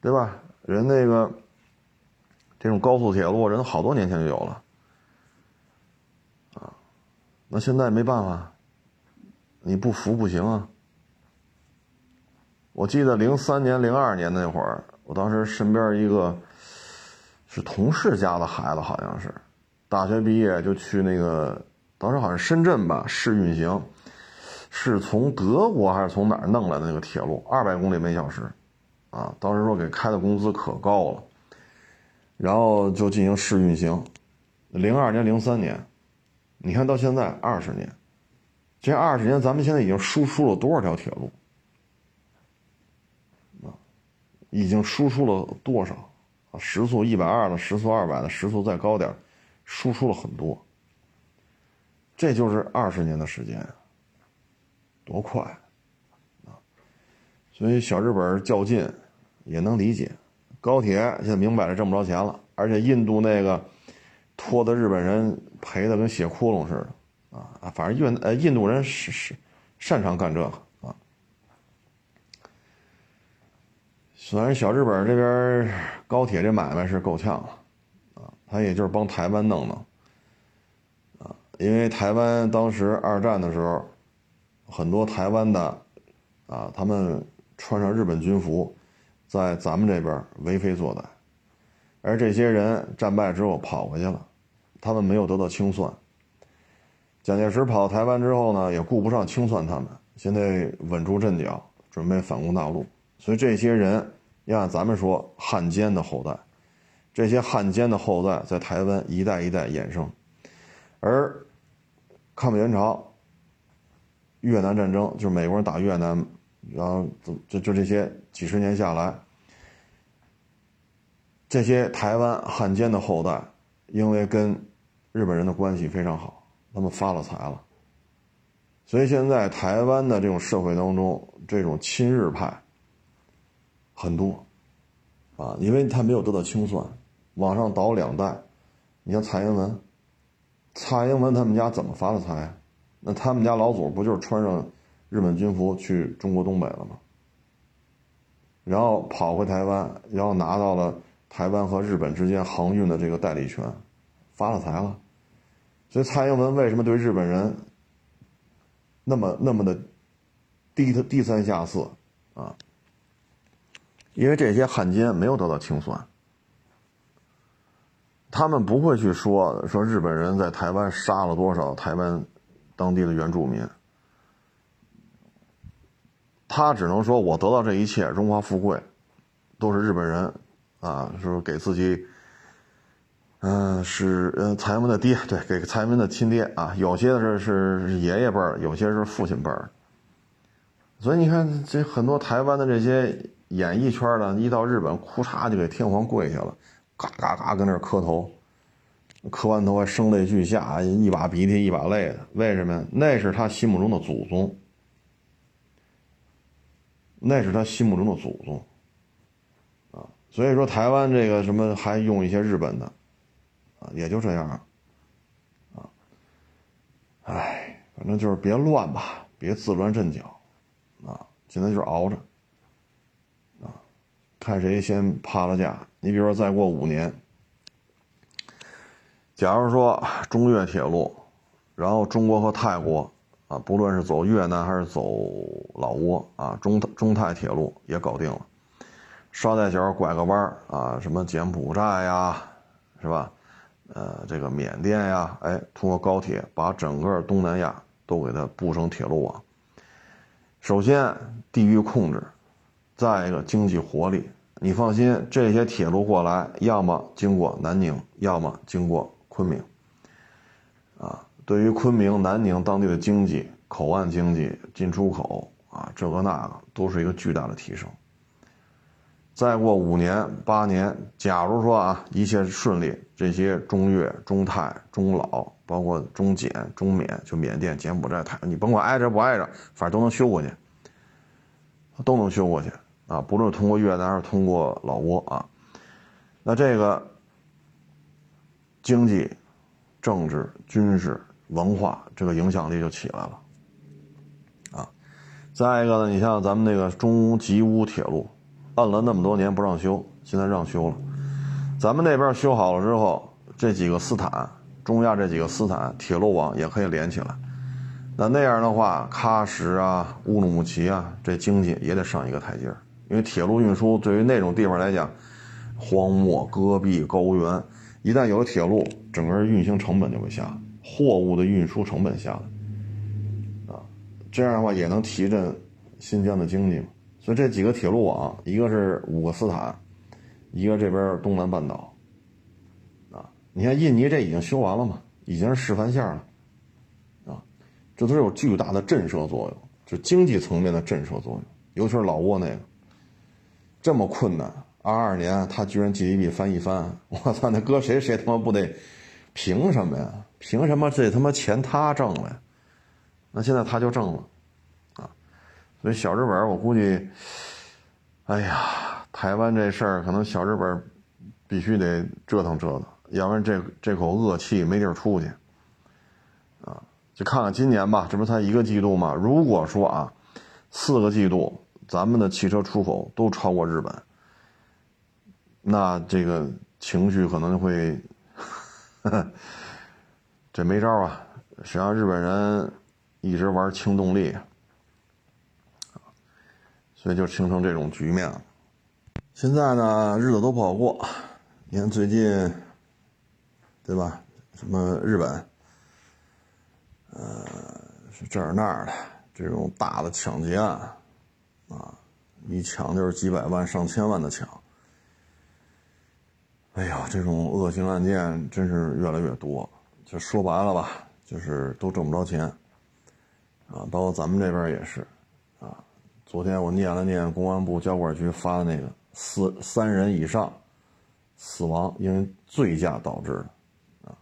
对吧？人那个这种高速铁路，人好多年前就有了。那现在没办法，你不服不行啊！我记得零三年、零二年那会儿，我当时身边一个是同事家的孩子，好像是大学毕业就去那个，当时好像深圳吧试运行，是从德国还是从哪儿弄来的那个铁路，二百公里每小时，啊，当时说给开的工资可高了，然后就进行试运行，零二年、零三年。你看到现在二十年，这二十年咱们现在已经输出了多少条铁路？啊，已经输出了多少？啊，时速一百二的，时速二百的，时速再高点，输出了很多。这就是二十年的时间，多快啊！所以小日本较劲也能理解。高铁现在明摆着挣不着钱了，而且印度那个。拖的日本人赔的跟血窟窿似的，啊啊，反正印呃印度人是是擅长干这个啊。虽然小日本这边高铁这买卖是够呛了，啊，他也就是帮台湾弄弄，啊，因为台湾当时二战的时候，很多台湾的啊，他们穿上日本军服，在咱们这边为非作歹，而这些人战败之后跑回去了，他们没有得到清算。蒋介石跑到台湾之后呢，也顾不上清算他们，现在稳住阵脚，准备反攻大陆。所以这些人要按咱们说汉奸的后代，这些汉奸的后代在台湾一代一代衍生，而抗美援朝、越南战争，就是美国人打越南，然后就就这些几十年下来，这些台湾汉奸的后代，因为跟日本人的关系非常好。他们发了财了，所以现在台湾的这种社会当中，这种亲日派很多，啊，因为他没有得到清算，往上倒两代，你像蔡英文，蔡英文他们家怎么发的财？那他们家老祖不就是穿上日本军服去中国东北了吗？然后跑回台湾，然后拿到了台湾和日本之间航运的这个代理权，发了财了。所以蔡英文为什么对日本人那么那么的低低三下四啊？因为这些汉奸没有得到清算，他们不会去说说日本人在台湾杀了多少台湾当地的原住民，他只能说我得到这一切荣华富贵都是日本人啊，是给自己。嗯，是嗯，蔡英文的爹，对，给蔡英文的亲爹啊，有些是是爷爷辈儿，有些是父亲辈儿。所以你看，这很多台湾的这些演艺圈的，一到日本，哭嚓就给天皇跪下了，嘎嘎嘎跟那儿磕头，磕完头还声泪俱下，一把鼻涕一把泪的。为什么？那是他心目中的祖宗，那是他心目中的祖宗啊。所以说，台湾这个什么还用一些日本的。啊，也就这样，啊，哎，反正就是别乱吧，别自乱阵脚，啊，现在就是熬着，啊，看谁先趴了架。你比如说，再过五年，假如说中越铁路，然后中国和泰国，啊，不论是走越南还是走老挝，啊，中中泰铁路也搞定了，捎带脚拐个弯，啊，什么柬埔寨呀，是吧？呃，这个缅甸呀，哎，通过高铁把整个东南亚都给它布成铁路网。首先，地域控制；再一个，经济活力。你放心，这些铁路过来，要么经过南宁，要么经过昆明。啊，对于昆明、南宁当地的经济、口岸经济、进出口啊，这个那个，都是一个巨大的提升。再过五年、八年，假如说啊一切顺利，这些中越、中泰、中老，包括中柬、中缅，就缅甸、柬埔寨、泰，你甭管挨着不挨着，反正都能修过去，都能修过去啊！不论通过越南还是通过老挝啊，那这个经济、政治、军事、文化这个影响力就起来了啊！再一个呢，你像咱们那个中吉乌铁路。摁了那么多年不让修，现在让修了。咱们那边修好了之后，这几个斯坦，中亚这几个斯坦铁路网也可以连起来。那那样的话，喀什啊、乌鲁木齐啊，这经济也得上一个台阶。因为铁路运输对于那种地方来讲，荒漠、戈壁、高原，一旦有了铁路，整个运行成本就会下，货物的运输成本下来。啊，这样的话也能提振新疆的经济。所以这几个铁路网，一个是五个斯坦，一个这边东南半岛，啊，你看印尼这已经修完了嘛，已经是示范线了，啊，这都是有巨大的震慑作用，就经济层面的震慑作用，尤其是老挝那个，这么困难，二二年他居然 GDP 翻一番，<laughs> 我操，那搁谁谁他妈不得，凭什么呀？凭什么这他妈钱他挣了呀？那现在他就挣了。啊所以小日本，我估计，哎呀，台湾这事儿可能小日本必须得折腾折腾，要不然这这口恶气没地儿出去。啊，就看看今年吧，这不才一个季度嘛。如果说啊，四个季度咱们的汽车出口都超过日本，那这个情绪可能会，<laughs> 这没招啊，实际上日本人一直玩轻动力，所以就形成这种局面了。现在呢，日子都不好过。你看最近，对吧？什么日本，呃，是这儿那儿的这种大的抢劫案，啊，一抢就是几百万、上千万的抢。哎呀，这种恶性案件真是越来越多。就说白了吧，就是都挣不着钱，啊，包括咱们这边也是，啊，昨天我念了念公安部交管局发的那个四三人以上死亡因为醉驾导致的，啊，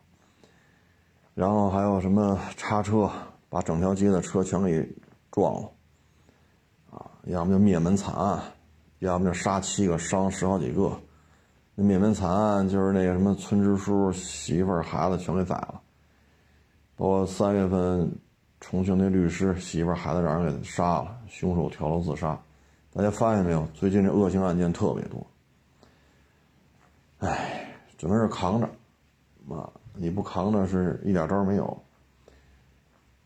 然后还有什么叉车把整条街的车全给撞了，啊，要么就灭门惨案，要么就杀七个伤十好几个。那灭门惨案就是那个什么村支书媳妇儿孩子全给宰了，包括三月份重庆那律师媳妇儿孩子让人给杀了，凶手跳楼自杀。大家发现没有？最近这恶性案件特别多。哎，只能是扛着，啊，你不扛着是一点招没有，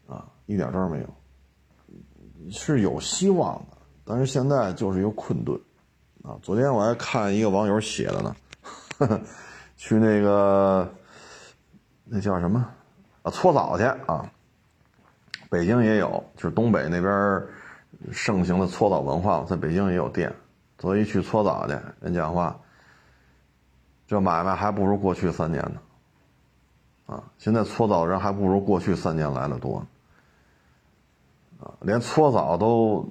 啊，一点招没有，是有希望的，但是现在就是一个困顿，啊，昨天我还看一个网友写的呢。呵呵去那个，那叫什么啊？搓澡去啊！北京也有，就是东北那边盛行的搓澡文化，在北京也有店。所以去搓澡去，人讲话，这买卖还不如过去三年呢。啊，现在搓澡人还不如过去三年来的多。啊，连搓澡都，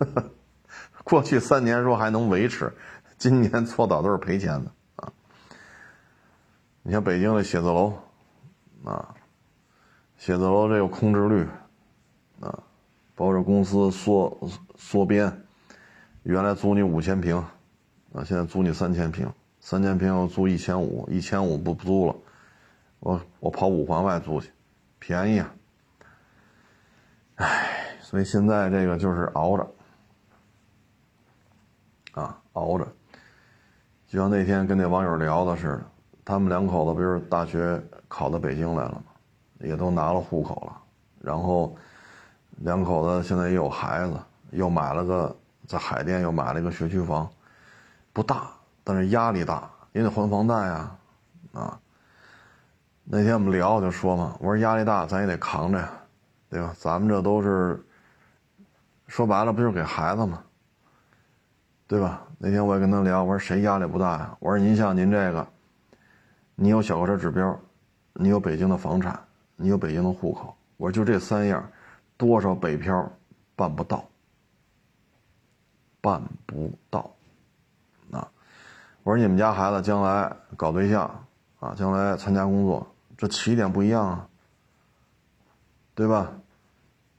<laughs> 过去三年说还能维持，今年搓澡都是赔钱的啊。你像北京的写字楼，啊，写字楼这个空置率，啊，包括公司缩缩编，原来租你五千平，啊，现在租你三千平，三千平要租一千五，一千五不不租了，我我跑五环外租去，便宜啊，唉，所以现在这个就是熬着，啊，熬着，就像那天跟那网友聊的似的。他们两口子不是大学考到北京来了吗？也都拿了户口了，然后两口子现在也有孩子，又买了个在海淀又买了一个学区房，不大，但是压力大，也得还房贷啊，啊。那天我们聊就说嘛，我说压力大，咱也得扛着呀，对吧？咱们这都是说白了，不就是给孩子吗？对吧？那天我也跟他聊，我说谁压力不大呀？我说您像您这个。你有小客车指标，你有北京的房产，你有北京的户口。我说就这三样，多少北漂办不到，办不到。啊，我说你们家孩子将来搞对象啊，将来参加工作，这起点不一样啊，对吧？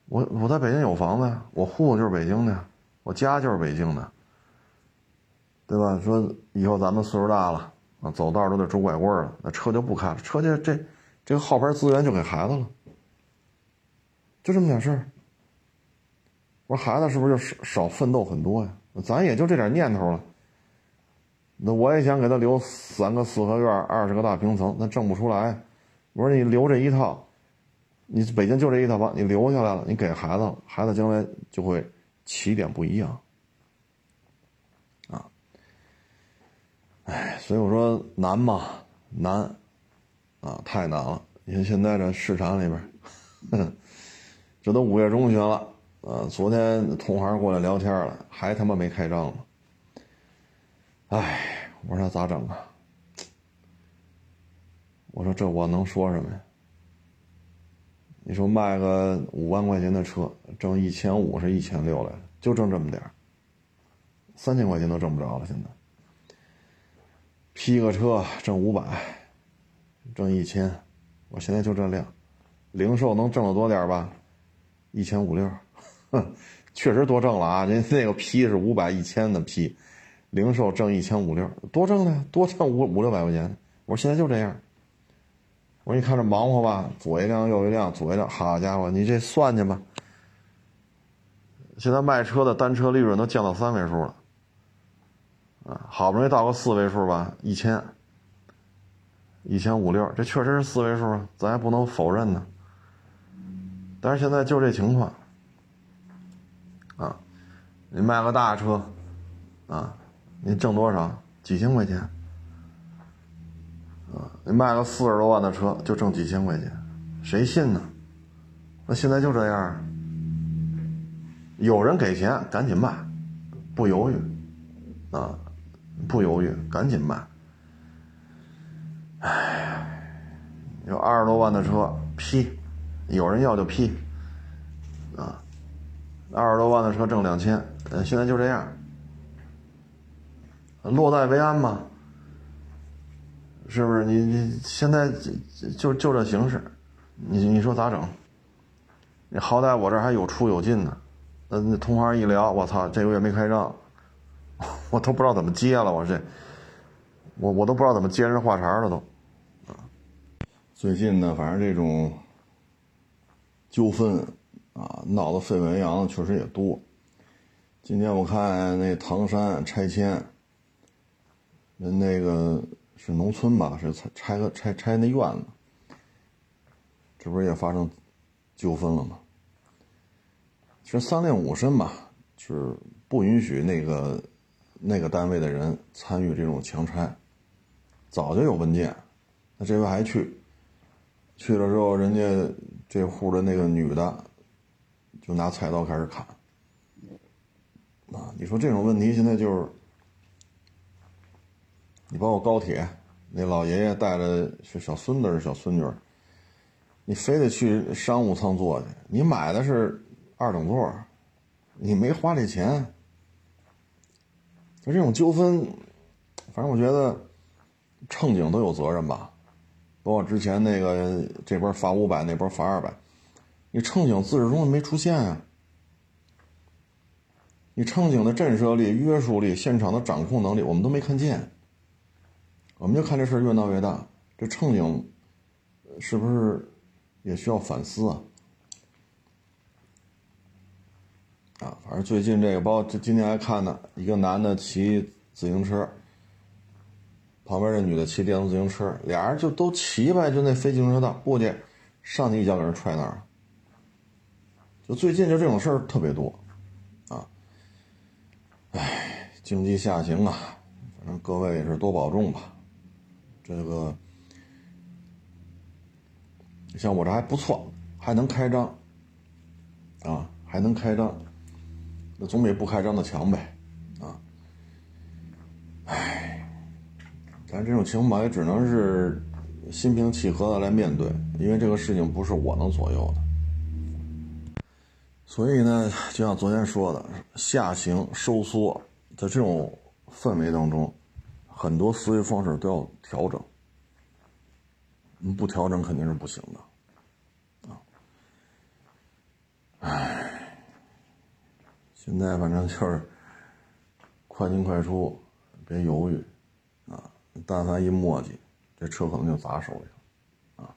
我我在北京有房子呀，我户口就是北京的，我家就是北京的，对吧？说以后咱们岁数大了。啊，走道都得拄拐棍了，那车就不开了。车就这这个号牌资源就给孩子了，就这么点事儿。我说孩子是不是就少少奋斗很多呀？咱也就这点念头了。那我也想给他留三个四合院，二十个大平层，那挣不出来。我说你留这一套，你北京就这一套房，你留下来了，你给孩子，孩子将来就会起点不一样。啊哎，所以我说难嘛，难，啊，太难了！你看现在这市场里边，<laughs> 这都五月中旬了，啊，昨天同行过来聊天了，还他妈没开张呢。哎，我说咋整啊？我说这我能说什么呀？你说卖个五万块钱的车，挣一千五是一千六来就挣这么点三千块钱都挣不着了，现在。批个车挣五百，挣一千，我现在就这量，零售能挣得多点吧？一千五六，哼，<laughs> 确实多挣了啊！人那个批是五百一千的批，零售挣一千五六，多挣的，多挣五五六百块钱。我说现在就这样。我说你看着忙活吧，左一辆右一辆，左一辆，好家伙，你这算去吧。现在卖车的单车利润都降到三位数了。啊，好不容易到个四位数吧，一千，一千五六，这确实是四位数啊，咱也不能否认呢，但是现在就这情况，啊，你卖个大车，啊，你挣多少？几千块钱，啊，你卖个四十多万的车就挣几千块钱，谁信呢？那现在就这样，有人给钱赶紧卖，不犹豫，啊，不犹豫赶紧卖。哎，有二十多万的车批，有人要就批，啊，二十多万的车挣两千，呃，现在就这样，落袋为安嘛，是不是？你你现在就就就这形式，你你说咋整？你好歹我这还有出有进呢，那同行一聊，我操，这个月没开张，<laughs> 我都不知道怎么接了，我这，我我都不知道怎么接人话茬了都。啊最近呢，反正这种纠纷啊，闹得沸沸扬扬的，确实也多。今天我看那唐山拆迁，人那个是农村吧，是拆拆个拆拆那院子，这不是也发生纠纷了吗？其实三令五申吧，就是不允许那个那个单位的人参与这种强拆，早就有文件，那这回还去。去了之后，人家这户的那个女的就拿菜刀开始砍啊！你说这种问题现在就是，你包括高铁那老爷爷带着是小孙子是小孙女，你非得去商务舱坐去，你买的是二等座，你没花这钱，就这种纠纷，反正我觉得乘警都有责任吧。包括之前那个这边罚五百，那边罚二百，你乘警自始至终没出现啊！你乘警的震慑力、约束力、现场的掌控能力，我们都没看见。我们就看这事越闹越大，这乘警是不是也需要反思啊？啊，反正最近这个，包括这今天还看呢，一个男的骑自行车。旁边这女的骑电动自行车，俩人就都骑呗，就那非机动车道过去，上去一脚给人踹那儿。就最近就这种事儿特别多，啊，唉，经济下行啊，反正各位也是多保重吧。这个像我这还不错，还能开张，啊，还能开张，那总比不开张的强呗，啊，唉。但这种情况也只能是心平气和的来面对，因为这个事情不是我能左右的。所以呢，就像昨天说的，下行收缩在这种氛围当中，很多思维方式都要调整。不调整肯定是不行的，啊，唉，现在反正就是快进快出，别犹豫。但凡一磨叽，这车可能就砸手里了，啊，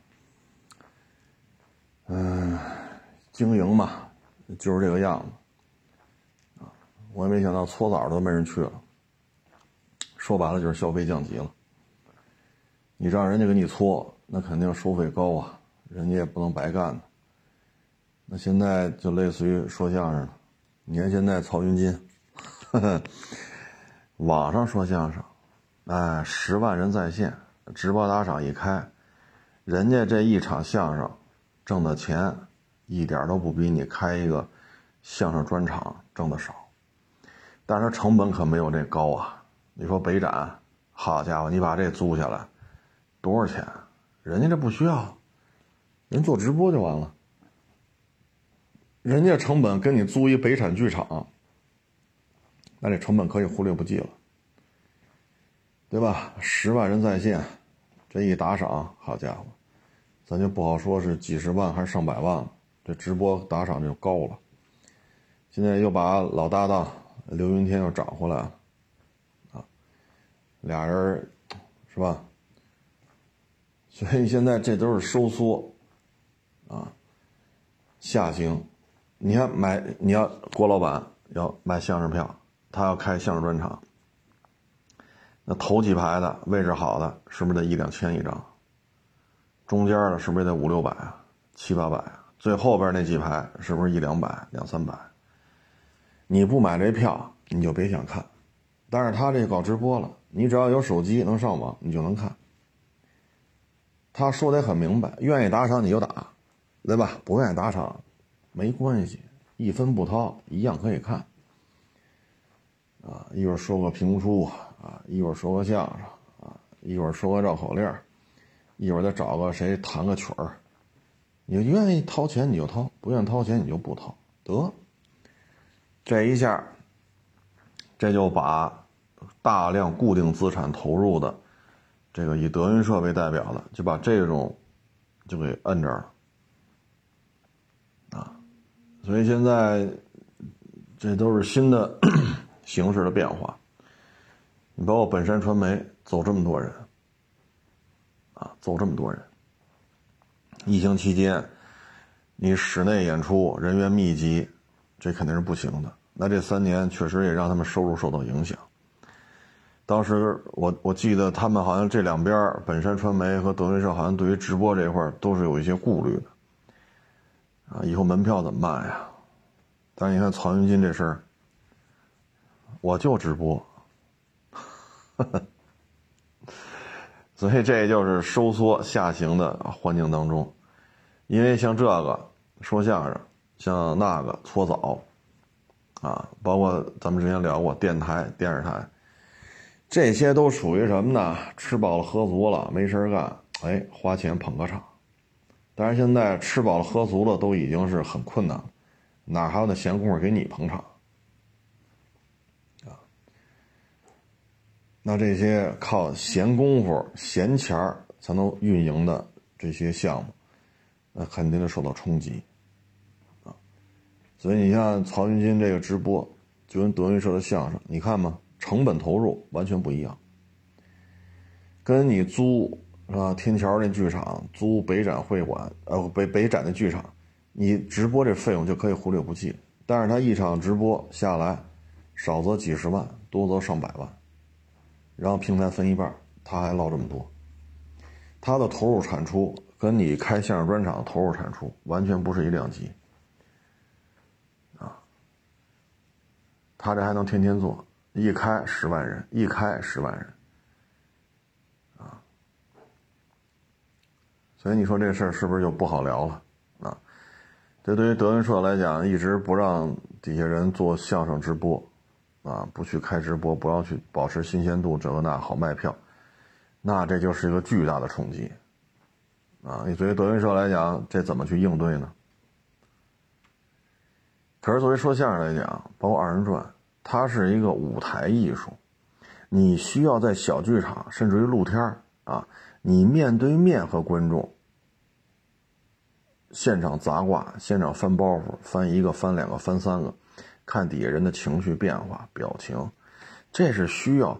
嗯，经营嘛，就是这个样子，啊，我也没想到搓澡都没人去了，说白了就是消费降级了。你让人家给你搓，那肯定收费高啊，人家也不能白干呢。那现在就类似于说相声的，你看现在曹云金，<laughs> 网上说相声。哎，十万人在线直播打赏一开，人家这一场相声挣的钱一点都不比你开一个相声专场挣的少，但是成本可没有这高啊！你说北展，好家伙，你把这租下来多少钱？人家这不需要，人做直播就完了，人家成本跟你租一北产剧场，那这成本可以忽略不计了。对吧？十万人在线，这一打赏，好家伙，咱就不好说是几十万还是上百万了。这直播打赏就高了。现在又把老搭档刘云天又找回来了，啊，俩人是吧？<laughs> 所以现在这都是收缩，啊，下行。你看买，你要郭老板要卖相声票，他要开相声专场。那头几排的位置好的，是不是得一两千一张？中间的是不是得五六百啊、七八百？最后边那几排是不是一两百、两三百？你不买这票，你就别想看。但是他这搞直播了，你只要有手机能上网，你就能看。他说的很明白，愿意打赏你就打，对吧？不愿意打赏，没关系，一分不掏，一样可以看。啊，一会儿说个评书啊，一会儿说个相声啊，一会儿说个绕口令一会儿再找个谁弹个曲儿。你愿意掏钱你就掏，不愿掏钱你就不掏，得。这一下，这就把大量固定资产投入的这个以德云社为代表的，就把这种就给摁这儿了啊！所以现在这都是新的 <coughs> 形势的变化。你包括本山传媒走这么多人啊，走这么多人。疫情期间，你室内演出人员密集。这肯定是不行的。那这三年确实也让他们收入受到影响。当时我我记得他们好像这两边本山传媒和德云社好像对于直播这一块都是有一些顾虑的。啊，以后门票怎么办呀？但是你看曹云金这事儿，我就直播，<laughs> 所以这就是收缩下行的环境当中，因为像这个说相声。像那个搓澡，啊，包括咱们之前聊过电台、电视台，这些都属于什么呢？吃饱了喝足了，没事干，哎，花钱捧个场。但是现在吃饱了喝足了，都已经是很困难了，哪还有那闲工夫给你捧场？那这些靠闲工夫、闲钱儿才能运营的这些项目，那肯定得受到冲击啊。所以你像曹云金这个直播，就跟德云社的相声，你看嘛，成本投入完全不一样。跟你租是吧？天桥那剧场，租北展会馆，呃，北北展的剧场，你直播这费用就可以忽略不计。但是他一场直播下来，少则几十万，多则上百万，然后平台分一半，他还捞这么多。他的投入产出跟你开相声专场投入产出完全不是一量级。啊他这还能天天做，一开十万人，一开十万人，啊，所以你说这事儿是不是就不好聊了啊？这对于德云社来讲，一直不让底下人做相声直播，啊，不去开直播，不要去保持新鲜度，这个那好卖票，那这就是一个巨大的冲击，啊，你作为德云社来讲，这怎么去应对呢？可是作为说相声来讲，包括二人转，它是一个舞台艺术，你需要在小剧场，甚至于露天啊，你面对面和观众，现场砸挂，现场翻包袱，翻一个，翻两个，翻三个，看底下人的情绪变化、表情，这是需要。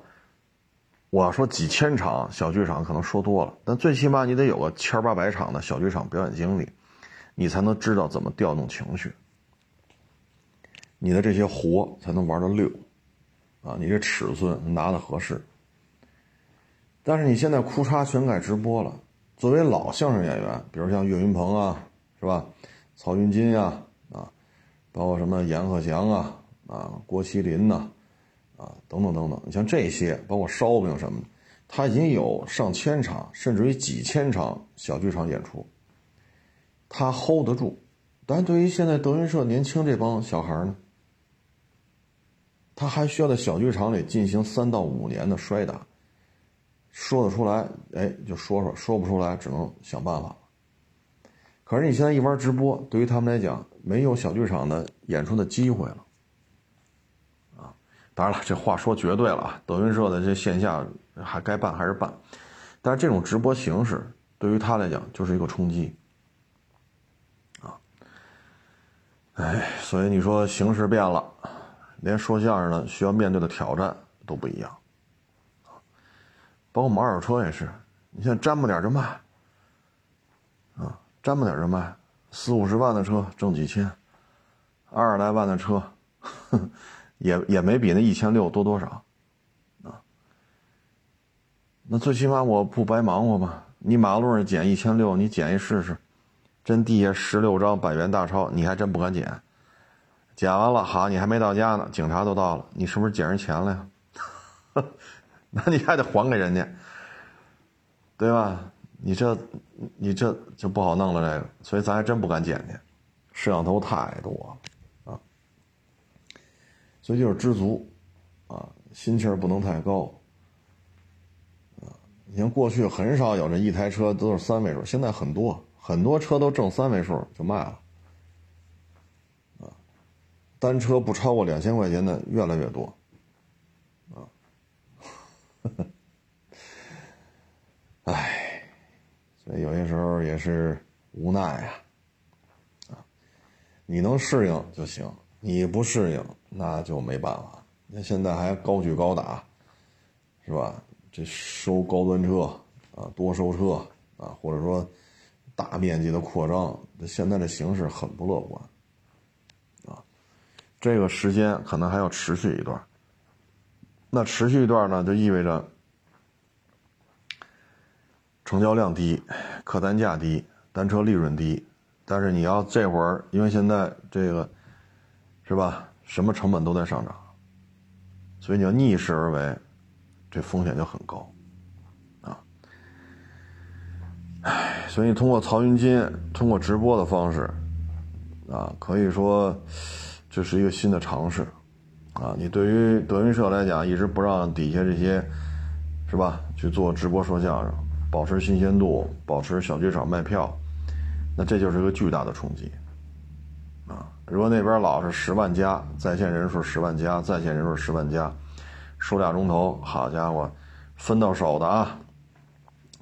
我要说几千场小剧场可能说多了，但最起码你得有个千八百场的小剧场表演经历，你才能知道怎么调动情绪。你的这些活才能玩的溜，啊，你这尺寸拿的合适。但是你现在哭嚓全改直播了。作为老相声演员，比如像岳云鹏啊，是吧？曹云金呀，包括什么阎鹤祥啊，啊，郭麒麟呐，啊，等等等等。你像这些，包括烧饼什么的，他已经有上千场，甚至于几千场小剧场演出，他 hold 得住。但对于现在德云社年轻这帮小孩呢？他还需要在小剧场里进行三到五年的摔打，说得出来，哎，就说说；说不出来，只能想办法。可是你现在一玩直播，对于他们来讲，没有小剧场的演出的机会了。啊，当然了，这话说绝对了啊！德云社的这线下还该办还是办，但是这种直播形式对于他来讲就是一个冲击。啊，哎，所以你说形势变了。连说相声的需要面对的挑战都不一样，包括我们二手车也是，你现在沾不点就卖，沾不点就卖，四五十万的车挣几千，二十来万的车，<laughs> 也也没比那一千六多多少，啊，那最起码我不白忙活吧？你马路上捡一千六，你捡一试试，真地下十六张百元大钞，你还真不敢捡。捡完了，好，你还没到家呢，警察都到了，你是不是捡人钱了呀？<laughs> 那你还得还给人家，对吧？你这，你这就不好弄了，这个，所以咱还真不敢捡去，摄像头太多了啊。所以就是知足，啊，心气儿不能太高，啊，你像过去很少有这一台车都是三位数，现在很多很多车都挣三位数就卖了。啊单车不超过两千块钱的越来越多，啊，唉，所以有些时候也是无奈呀，啊，你能适应就行，你不适应那就没办法。那现在还高举高打，是吧？这收高端车啊，多收车啊，或者说大面积的扩张，现在的形势很不乐观。啊这个时间可能还要持续一段，那持续一段呢，就意味着成交量低，客单价低，单车利润低。但是你要这会儿，因为现在这个是吧，什么成本都在上涨，所以你要逆势而为，这风险就很高啊。唉，所以通过曹云金，通过直播的方式啊，可以说。这是一个新的尝试，啊，你对于德云社来讲，一直不让底下这些，是吧？去做直播说相声，保持新鲜度，保持小剧场卖票，那这就是个巨大的冲击，啊！如果那边老是十万加在线人数，十万加在线人数，十万加，说俩钟头，好家伙，分到手的啊，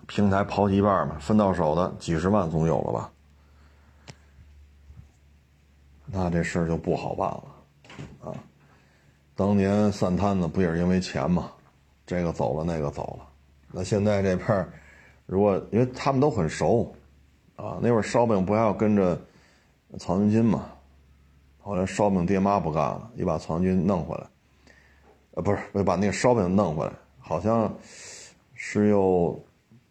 平台刨一半嘛，分到手的几十万总有了吧？那这事儿就不好办了，啊！当年散摊子不也是因为钱吗？这个走了，那个走了。那现在这片儿，如果因为他们都很熟，啊，那会儿烧饼不还要跟着曹云金嘛？后来烧饼爹妈不干了，又把曹云金弄回来，呃，不是，把那个烧饼弄回来，好像是又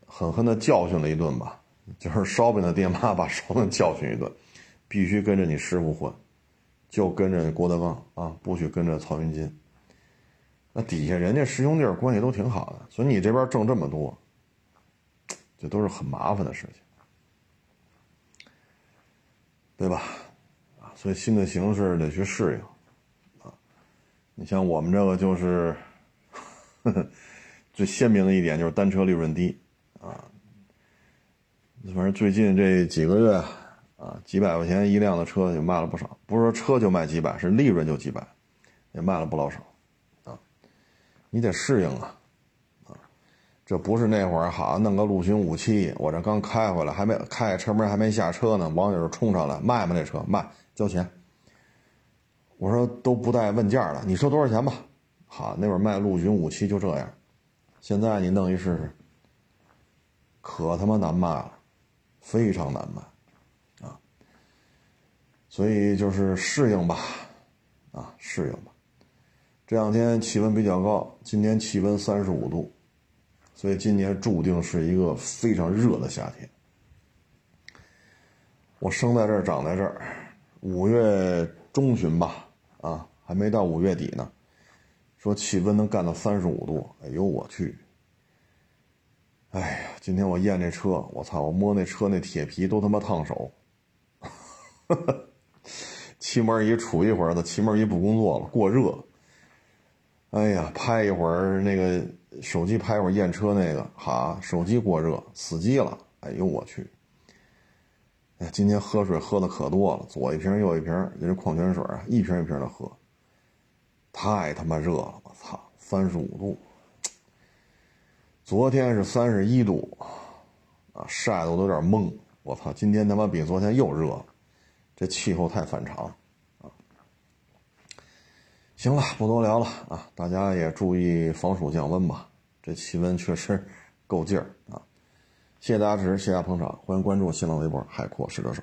狠狠的教训了一顿吧？就是 <laughs> 烧饼的爹妈把烧饼教训一顿。必须跟着你师傅混，就跟着郭德纲啊，不许跟着曹云金。那底下人家师兄弟关系都挺好的，所以你这边挣这么多，这都是很麻烦的事情，对吧？啊，所以新的形式得去适应啊。你像我们这个就是呵 <laughs> 呵最鲜明的一点，就是单车利润低啊。反正最近这几个月。啊，几百块钱一辆的车也卖了不少，不是说车就卖几百，是利润就几百，也卖了不老少，啊，你得适应，啊，这不是那会儿好弄个陆巡五七，我这刚开回来，还没开车门还没下车呢，网友冲上来卖吗？这车卖，交钱。我说都不带问价的，你说多少钱吧？好，那会儿卖陆巡五七就这样，现在你弄一试试，可他妈难卖了，非常难卖啊。所以就是适应吧，啊，适应吧。这两天气温比较高，今天气温三十五度，所以今年注定是一个非常热的夏天。我生在这儿，长在这儿，五月中旬吧，啊，还没到五月底呢，说气温能干到三十五度，哎呦我去！哎呀，今天我验这车，我操，我摸那车那铁皮都他妈烫手。<laughs> 气门仪杵一会儿，的气门仪不工作了，过热。哎呀，拍一会儿那个手机，拍一会验车那个，哈，手机过热，死机了。哎呦我去！哎，今天喝水喝的可多了，左一瓶右一瓶，这矿泉水啊，一瓶一瓶的喝。太他妈热了，我操，三十五度。昨天是三十一度，啊，晒得我都有点懵。我操，今天他妈比昨天又热。这气候太反常，行了，不多聊了啊！大家也注意防暑降温吧。这气温确实够劲儿啊！谢谢大家支持，谢谢捧场，欢迎关注新浪微博“海阔试车手”。